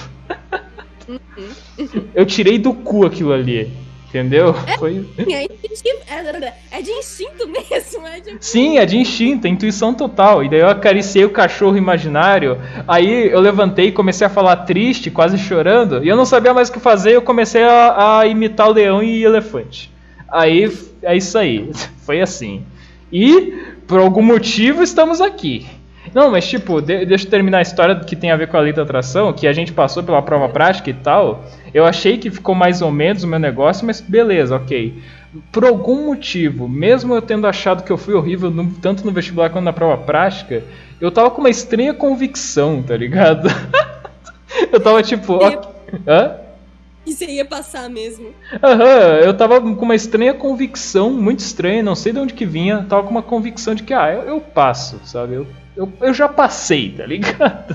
[SPEAKER 1] Eu tirei do cu aquilo ali, entendeu? Foi...
[SPEAKER 2] É instinto, é, é de instinto mesmo. É de...
[SPEAKER 1] Sim, é de instinto, é intuição total. E daí eu acariciei o cachorro imaginário. Aí eu levantei e comecei a falar triste, quase chorando. E eu não sabia mais o que fazer. Eu comecei a, a imitar o leão e elefante. Aí é isso aí. Foi assim. E por algum motivo estamos aqui. Não, mas tipo, de- deixa eu terminar a história que tem a ver com a lei da atração, que a gente passou pela prova prática e tal. Eu achei que ficou mais ou menos o meu negócio, mas beleza, ok. Por algum motivo, mesmo eu tendo achado que eu fui horrível no- tanto no vestibular quanto na prova prática, eu tava com uma estranha convicção, tá ligado? eu tava tipo. ok- Hã?
[SPEAKER 2] E você ia passar mesmo.
[SPEAKER 1] Aham, eu tava com uma estranha convicção, muito estranha, não sei de onde que vinha, tava com uma convicção de que, ah, eu, eu passo, sabe? Eu, eu, eu já passei, tá ligado?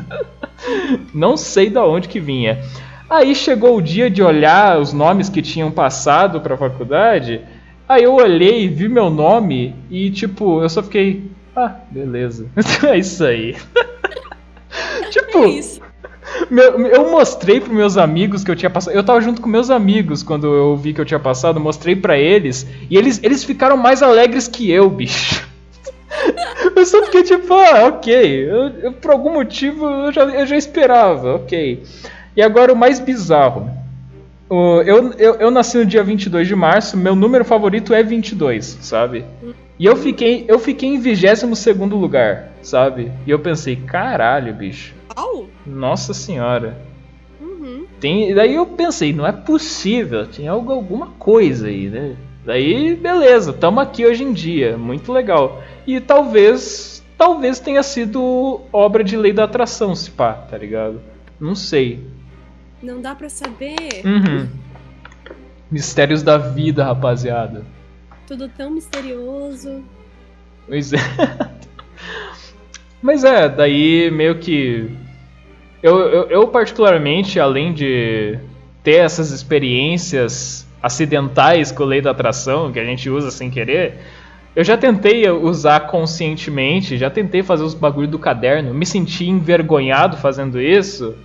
[SPEAKER 1] não sei de onde que vinha. Aí chegou o dia de olhar os nomes que tinham passado pra faculdade, aí eu olhei vi meu nome e, tipo, eu só fiquei, ah, beleza, é isso aí. tipo,
[SPEAKER 2] É isso.
[SPEAKER 1] meu- eu mostrei pros meus amigos que eu tinha passado. Eu tava junto com meus amigos quando eu vi que eu tinha passado, mostrei pra eles. E eles, eles ficaram mais alegres que eu, bicho. Eu só fiquei tipo, ah, ok. Eu, eu, por algum motivo eu já, eu já esperava, ok. E agora o mais bizarro. O- eu, eu, eu nasci no dia 22 de março, meu número favorito é 22, sabe? E eu fiquei, eu fiquei em 22 segundo lugar, sabe? E eu pensei, caralho, bicho. Nossa senhora.
[SPEAKER 2] Uhum.
[SPEAKER 1] Tem, daí eu pensei, não é possível, tinha alguma coisa aí, né? Daí, beleza, tamo aqui hoje em dia, muito legal. E talvez, talvez tenha sido obra de lei da atração, se pá, tá ligado? Não sei.
[SPEAKER 2] Não dá pra saber.
[SPEAKER 1] Uhum. Mistérios da vida, rapaziada.
[SPEAKER 2] Tudo tão misterioso.
[SPEAKER 1] Pois é. Mas é, daí meio que. Eu, eu, eu, particularmente, além de ter essas experiências acidentais com a lei da atração, que a gente usa sem querer, eu já tentei usar conscientemente, já tentei fazer os bagulho do caderno, me senti envergonhado fazendo isso,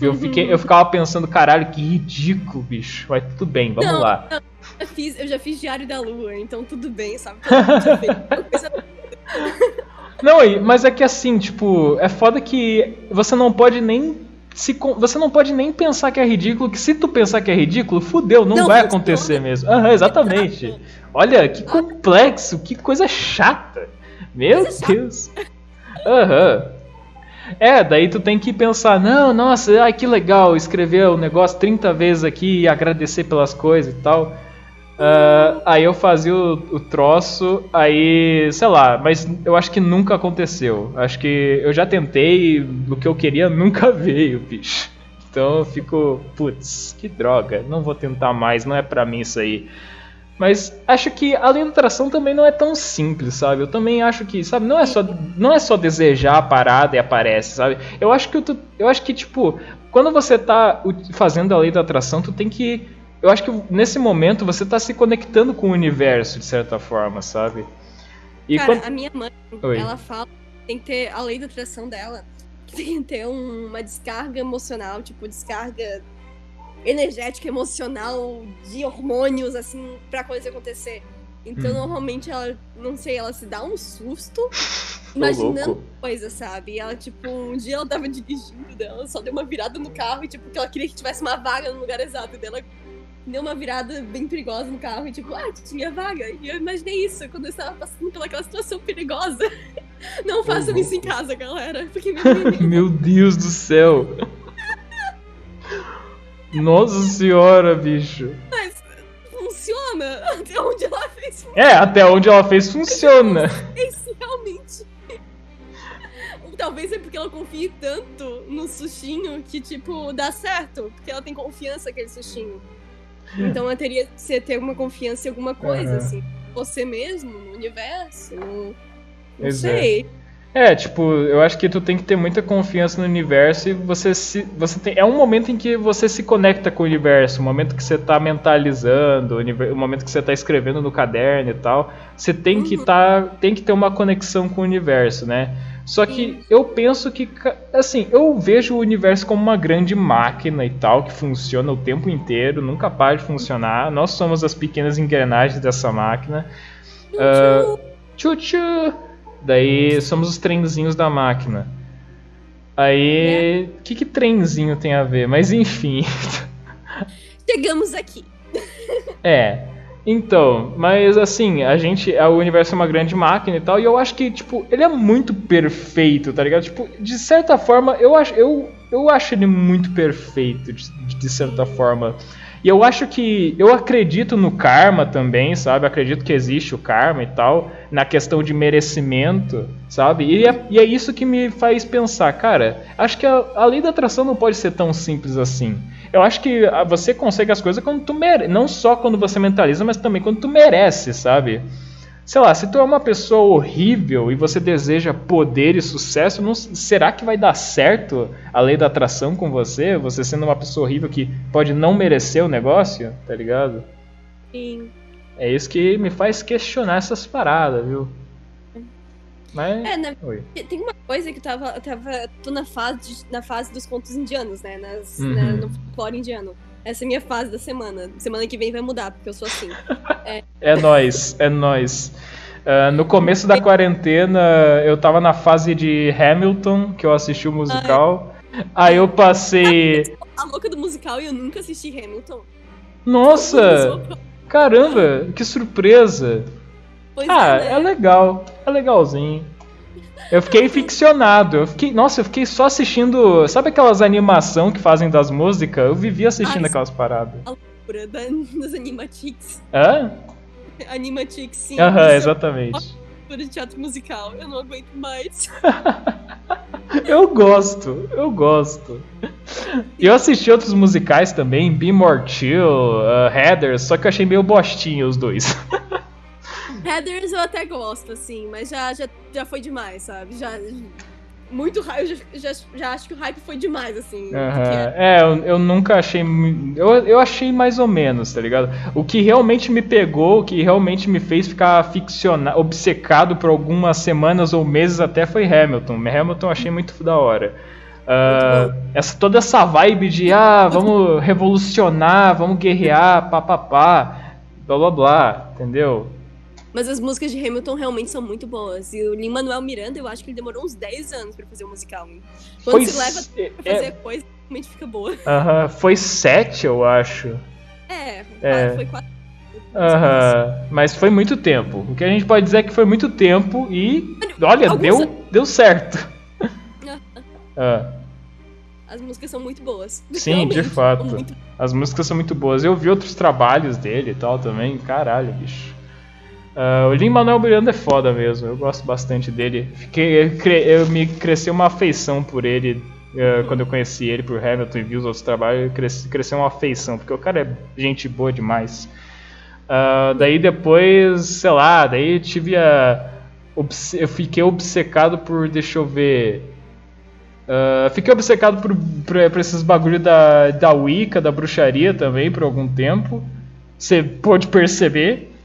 [SPEAKER 1] Eu, fiquei, eu ficava pensando, caralho, que ridículo, bicho. Mas tudo bem, vamos
[SPEAKER 2] Não,
[SPEAKER 1] lá.
[SPEAKER 2] não, eu, já fiz, eu já fiz Diário da Lua, então tudo bem, sabe?
[SPEAKER 1] Não, mas é que assim, tipo, é foda que você não pode nem se você não pode nem pensar que é ridículo, que se tu pensar que é ridículo, fudeu, não,
[SPEAKER 2] Não
[SPEAKER 1] vai acontecer mesmo. Aham, exatamente. Olha, que complexo, que coisa chata. Meu
[SPEAKER 2] Coisa.
[SPEAKER 1] Deus. Aham. É, daí tu tem que pensar, não, nossa, ai que legal, escrever o negócio 30 vezes aqui e agradecer pelas coisas e tal. Ah, aí eu fazia o, o troço, aí, sei lá, mas eu acho que nunca aconteceu. Acho que eu já tentei, o que eu queria nunca veio, bicho. Então eu fico, putz, que droga, não vou tentar mais, não é pra mim isso aí. Mas acho que a atração também não é tão simples, sabe? Eu também acho que, sabe, não é só, não é só desejar a parada e aparece, sabe? Eu acho que tu, eu acho que tipo, quando você tá fazendo a lei da atração, tu tem que eu acho que nesse momento você tá se conectando com o universo de certa forma, sabe? E
[SPEAKER 2] Cara,
[SPEAKER 1] quando-
[SPEAKER 2] a minha mãe,
[SPEAKER 1] Oi.
[SPEAKER 2] ela fala que tem que ter, a lei da atração dela, que tem que ter um- uma descarga emocional, tipo, descarga energética, emocional, de hormônios, assim, pra coisa acontecer. Então,
[SPEAKER 1] Hum.
[SPEAKER 2] normalmente, ela, não sei, ela se dá um susto imaginando
[SPEAKER 1] louco.
[SPEAKER 2] coisa, sabe? E ela, tipo, um dia ela tava dirigindo dela, só deu uma virada no carro e, tipo, que ela queria que tivesse uma vaga no lugar exato. Dela deu uma virada bem perigosa no carro e, tipo, ah, tinha vaga. E eu imaginei isso quando eu estava passando pelaquela situação perigosa. Não façam
[SPEAKER 1] louco.
[SPEAKER 2] isso em casa, galera. Porque meu
[SPEAKER 1] Deus do céu. Nossa senhora, bicho.
[SPEAKER 2] mas funciona. Até onde ela fez
[SPEAKER 1] É, até onde ela fez funciona.
[SPEAKER 2] isso realmente. Talvez é porque ela confie tanto no sushinho que, tipo, dá certo. Porque ela tem confiança naquele sushinho. Então ela teria que ser- ter uma confiança em alguma coisa, assim. Você mesmo, no universo, no. Não
[SPEAKER 1] Pois é.
[SPEAKER 2] sei.
[SPEAKER 1] É, tipo, eu acho que tu tem que ter muita confiança no universo e você se. Você tem, é um momento em que você se conecta com o universo, o momento que você tá mentalizando, o, univer- o momento que você tá escrevendo no caderno e tal. Você tem que
[SPEAKER 2] Uhum.
[SPEAKER 1] tá, tem que ter uma conexão com o universo, né? Só que eu penso que, assim, eu vejo o universo como uma grande máquina e tal, que funciona o tempo inteiro, nunca para de funcionar. Nós somos as pequenas engrenagens dessa máquina. Ah, Tchu-tchu! Daí somos os trenzinhos da máquina. Aí. O que, que trenzinho tem a ver? Mas enfim.
[SPEAKER 2] Chegamos aqui.
[SPEAKER 1] É. Então, mas assim, a gente. O universo é uma grande máquina e tal, e eu acho que, tipo, ele é muito perfeito, tá ligado? Tipo, de certa forma, eu acho, eu, eu acho ele muito perfeito, de, de certa forma. E eu acho que. Eu acredito no karma também, sabe? Acredito que existe o karma e tal, na questão de merecimento, sabe? E é, e é isso que me faz pensar, cara, acho que a, a lei da atração não pode ser tão simples assim. Eu acho que ah, você consegue as coisas quando tu merece. Não só quando você mentaliza, mas também quando tu merece, sabe? Sei lá, se tu é uma pessoa horrível e você deseja poder e sucesso, não- será que vai dar certo a lei da atração com você? Você sendo uma pessoa horrível que pode não merecer o negócio, tá ligado?
[SPEAKER 2] Sim.
[SPEAKER 1] É isso que me faz questionar essas paradas, viu? Mas.
[SPEAKER 2] É, na. Tem uma coisa que eu tava. Eu tava. tô na fase, de- na fase dos contos indianos, né? Nas,
[SPEAKER 1] Uhum.
[SPEAKER 2] na- no folclore indiano. Essa é a minha fase da semana. Semana que vem vai mudar, porque eu sou assim.
[SPEAKER 1] É nóis, é nóis. Ah, no começo da quarentena, eu tava na fase de Hamilton, que eu assisti o musical. Aí eu passei.
[SPEAKER 2] A louca do musical e eu nunca assisti Hamilton.
[SPEAKER 1] Nossa! Caramba, que surpresa!
[SPEAKER 2] Pois
[SPEAKER 1] Ah,
[SPEAKER 2] é, né?
[SPEAKER 1] é legal, é legalzinho. Eu fiquei ficcionado, eu fiquei, nossa, eu fiquei só assistindo, sabe aquelas animação que fazem das músicas? Eu vivia assistindo aquelas paradas.
[SPEAKER 2] loucura da, das Animatics.
[SPEAKER 1] Hã?
[SPEAKER 2] Animatics, sim.
[SPEAKER 1] Aham,
[SPEAKER 2] Isso é
[SPEAKER 1] exatamente.
[SPEAKER 2] de teatro musical. Eu não aguento mais.
[SPEAKER 1] Eu gosto, eu gosto. Eu assisti outros musicais também, Be More Chill, uh, só que eu achei meio bostinho os dois.
[SPEAKER 2] Heathers eu até gosto, assim, mas já, já, já foi demais, sabe? Já. Muito hype, eu já, já, já acho que o hype foi demais, assim.
[SPEAKER 1] É, eu, eu nunca achei. Eu, eu achei mais ou menos, tá ligado? O que realmente me pegou, o que realmente me fez ficar ficcionado, obcecado por algumas semanas ou meses até foi Hamilton. Hamilton eu achei muito da hora. Uh, essa, toda essa vibe de ah, vamos revolucionar, vamos guerrear, papapá, blá blá blá, entendeu?
[SPEAKER 2] Mas as músicas de Hamilton realmente são muito boas. E o Lin-Manuel Miranda, eu acho que ele demorou uns 10 anos pra fazer o um musical. Quando foi se leva pra fazer é... coisa, realmente fica boa.
[SPEAKER 1] Aham, uh -huh. foi 7, eu acho.
[SPEAKER 2] É, é. foi 4.
[SPEAKER 1] Aham, uh -huh. mas foi muito tempo. O que a gente pode dizer é que foi muito tempo e. Olha, Alguns... deu, deu certo.
[SPEAKER 2] Ah. As músicas são muito boas.
[SPEAKER 1] Sim, Realmente, de fato. Muito... As músicas são muito boas. Eu vi outros trabalhos dele e tal também. Caralho, bicho. Uh, o Lin Manuel Miranda é foda mesmo. Eu gosto bastante dele. Fiquei, eu, cre... eu me cresceu uma afeição por ele uh, quando eu conheci ele por Hamilton e vi os outros trabalhos. Cresceu uma afeição porque o cara é gente boa demais. Uh, daí depois, sei lá, daí tive a. Eu fiquei obcecado por, deixa eu ver. Uh, fiquei obcecado por, por, por, esses bagulho da, da Wicca, da bruxaria também, por algum tempo. Você pôde perceber.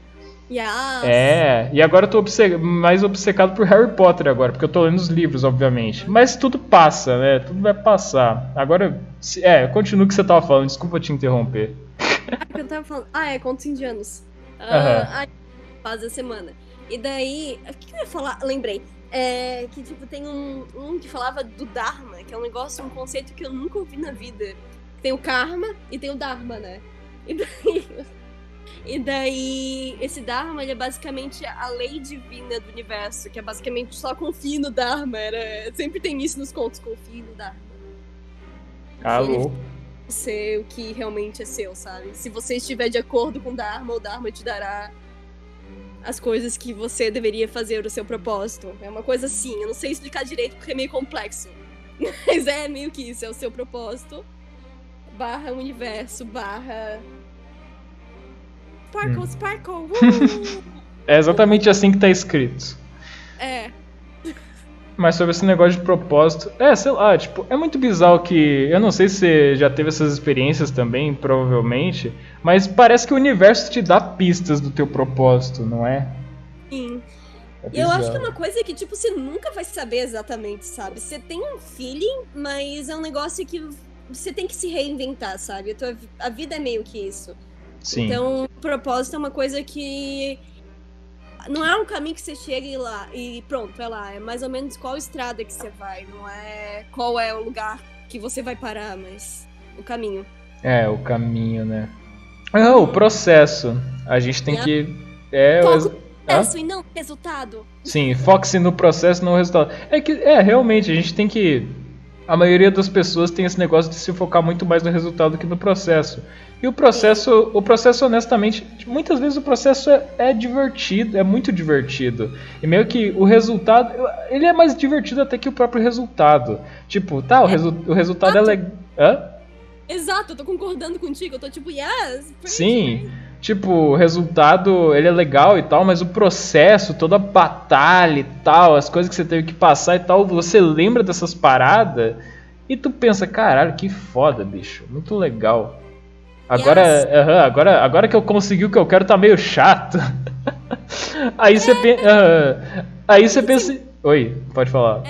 [SPEAKER 2] Yes.
[SPEAKER 1] É, e agora eu tô obce mais obcecado por Harry Potter agora, porque eu tô lendo os livros, obviamente. Mas tudo passa, né? Tudo vai passar. Agora, é, continua o que você tava falando, desculpa te interromper.
[SPEAKER 2] Ah, eu tava falando. Ah, é, contos indianos. Uh, uhum. faz a semana. E daí, o que eu ia falar? Lembrei. É, que, tipo, tem um, um que falava do Dharma, que é um negócio, um conceito que eu nunca ouvi na vida. Tem o Karma e tem o Dharma, né? E daí, e daí esse Dharma, ele é basicamente a lei divina do universo, que é basicamente só confie no Dharma. Era, sempre tem isso nos contos, confie no Dharma.
[SPEAKER 1] Alô?
[SPEAKER 2] Ser o que realmente é seu, sabe? Se você estiver de acordo com o Dharma, o Dharma te dará as coisas que você deveria fazer o seu propósito. É uma coisa assim, eu não sei explicar direito porque é meio complexo. Mas é meio que isso, é o seu propósito barra universo, barra. Sparkle, hum. Sparkle! Uh!
[SPEAKER 1] é exatamente assim que tá escrito.
[SPEAKER 2] É.
[SPEAKER 1] Mas sobre esse negócio de propósito, é, sei lá, tipo, é muito bizarro que. Eu não sei se você já teve essas experiências também, provavelmente, mas parece que o universo te dá pistas do teu propósito, não é?
[SPEAKER 2] Sim. É eu acho que é uma coisa que, tipo, você nunca vai saber exatamente, sabe? Você tem um feeling, mas é um negócio que você tem que se reinventar, sabe? A, tua, a vida é meio que isso.
[SPEAKER 1] Sim.
[SPEAKER 2] Então, o propósito é uma coisa que não é um caminho que você chega e lá e pronto, é lá. É mais ou menos qual estrada que você vai, não é qual é o lugar que você vai parar, mas o caminho.
[SPEAKER 1] É, o caminho, né? Ah, o processo. A gente tem é. que. É,
[SPEAKER 2] Foco no processo e não resultado.
[SPEAKER 1] Sim, foque-se no processo, não no resultado. É que, é, realmente, a gente tem que. A maioria das pessoas tem esse negócio de se focar muito mais no resultado que no processo. E o processo, o processo honestamente, muitas vezes o processo é, é, divertido, é muito divertido. E meio que o resultado, ele é mais divertido até que o próprio resultado. Tipo, tá, o, resu, o resultado é legal. Hã?
[SPEAKER 2] Exato, eu tô concordando contigo, eu tô tipo, yes.
[SPEAKER 1] Sim. Tipo, o resultado, ele é legal e tal, mas o processo, toda a batalha e tal, as coisas que você teve que passar e tal, você lembra dessas paradas e tu pensa, caralho, que foda, bicho, muito legal. Agora, yes. uh -huh, agora, agora que eu consegui o que eu quero, tá meio chato. aí você é. pensa. Uh, aí você pensa. Oi, pode falar.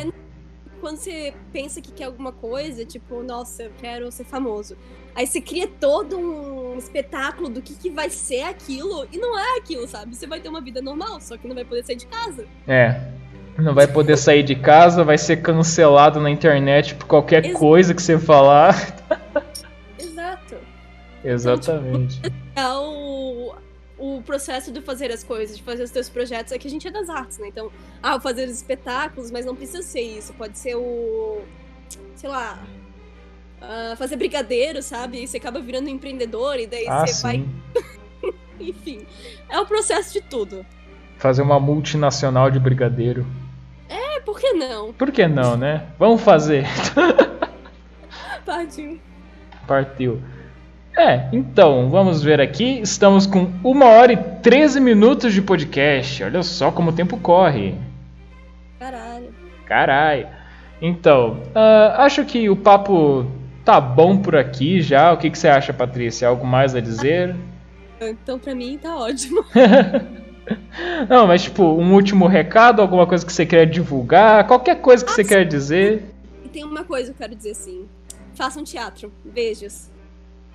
[SPEAKER 2] Quando você pensa que quer alguma coisa, tipo, nossa, eu quero ser famoso. Aí você cria todo um espetáculo do que, que vai ser aquilo, e não é aquilo, sabe? Você vai ter uma vida normal, só que não vai poder sair de casa.
[SPEAKER 1] É. Não vai poder sair de casa, vai ser cancelado na internet por qualquer Exato. coisa que você falar. Exatamente. Então, tipo,
[SPEAKER 2] é o, processo de fazer as coisas, de fazer os teus projetos, é que a gente é das artes, né? Então, ah, fazer os espetáculos, mas não precisa ser isso. Pode ser o. sei lá. Uh, fazer brigadeiro, sabe? E você acaba virando um empreendedor e daí ah, você sim. vai. Enfim, é o processo de tudo.
[SPEAKER 1] Fazer uma multinacional de brigadeiro.
[SPEAKER 2] É, por que não?
[SPEAKER 1] Por que não, né? Vamos fazer.
[SPEAKER 2] Partiu.
[SPEAKER 1] Partiu. É, então, vamos ver aqui. Estamos com 1 hora e 13 minutos de podcast. Olha só como o tempo corre.
[SPEAKER 2] Caralho.
[SPEAKER 1] Caralho. Então, uh, acho que o papo tá bom por aqui já. O que, que você acha, Patrícia? Algo mais a dizer?
[SPEAKER 2] Então, pra mim, tá ótimo.
[SPEAKER 1] Não, mas tipo, um último recado, alguma coisa que você quer divulgar, qualquer coisa que ah, você sim. quer dizer.
[SPEAKER 2] tem uma coisa que eu quero dizer assim. Façam teatro. Beijos.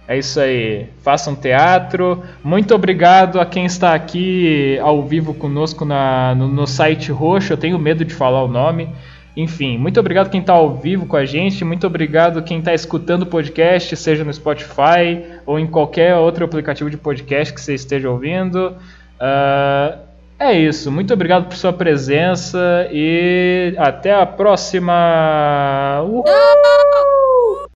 [SPEAKER 1] É isso aí. Façam teatro. Muito obrigado a quem está aqui ao vivo conosco na, no, no site roxo. Eu tenho medo de falar o nome. Enfim, muito obrigado quem está ao vivo com a gente, muito obrigado quem está escutando o podcast, seja no Spotify ou em qualquer outro aplicativo de podcast que você esteja ouvindo. Uh, é isso, muito obrigado por sua presença e até a próxima! Uhul!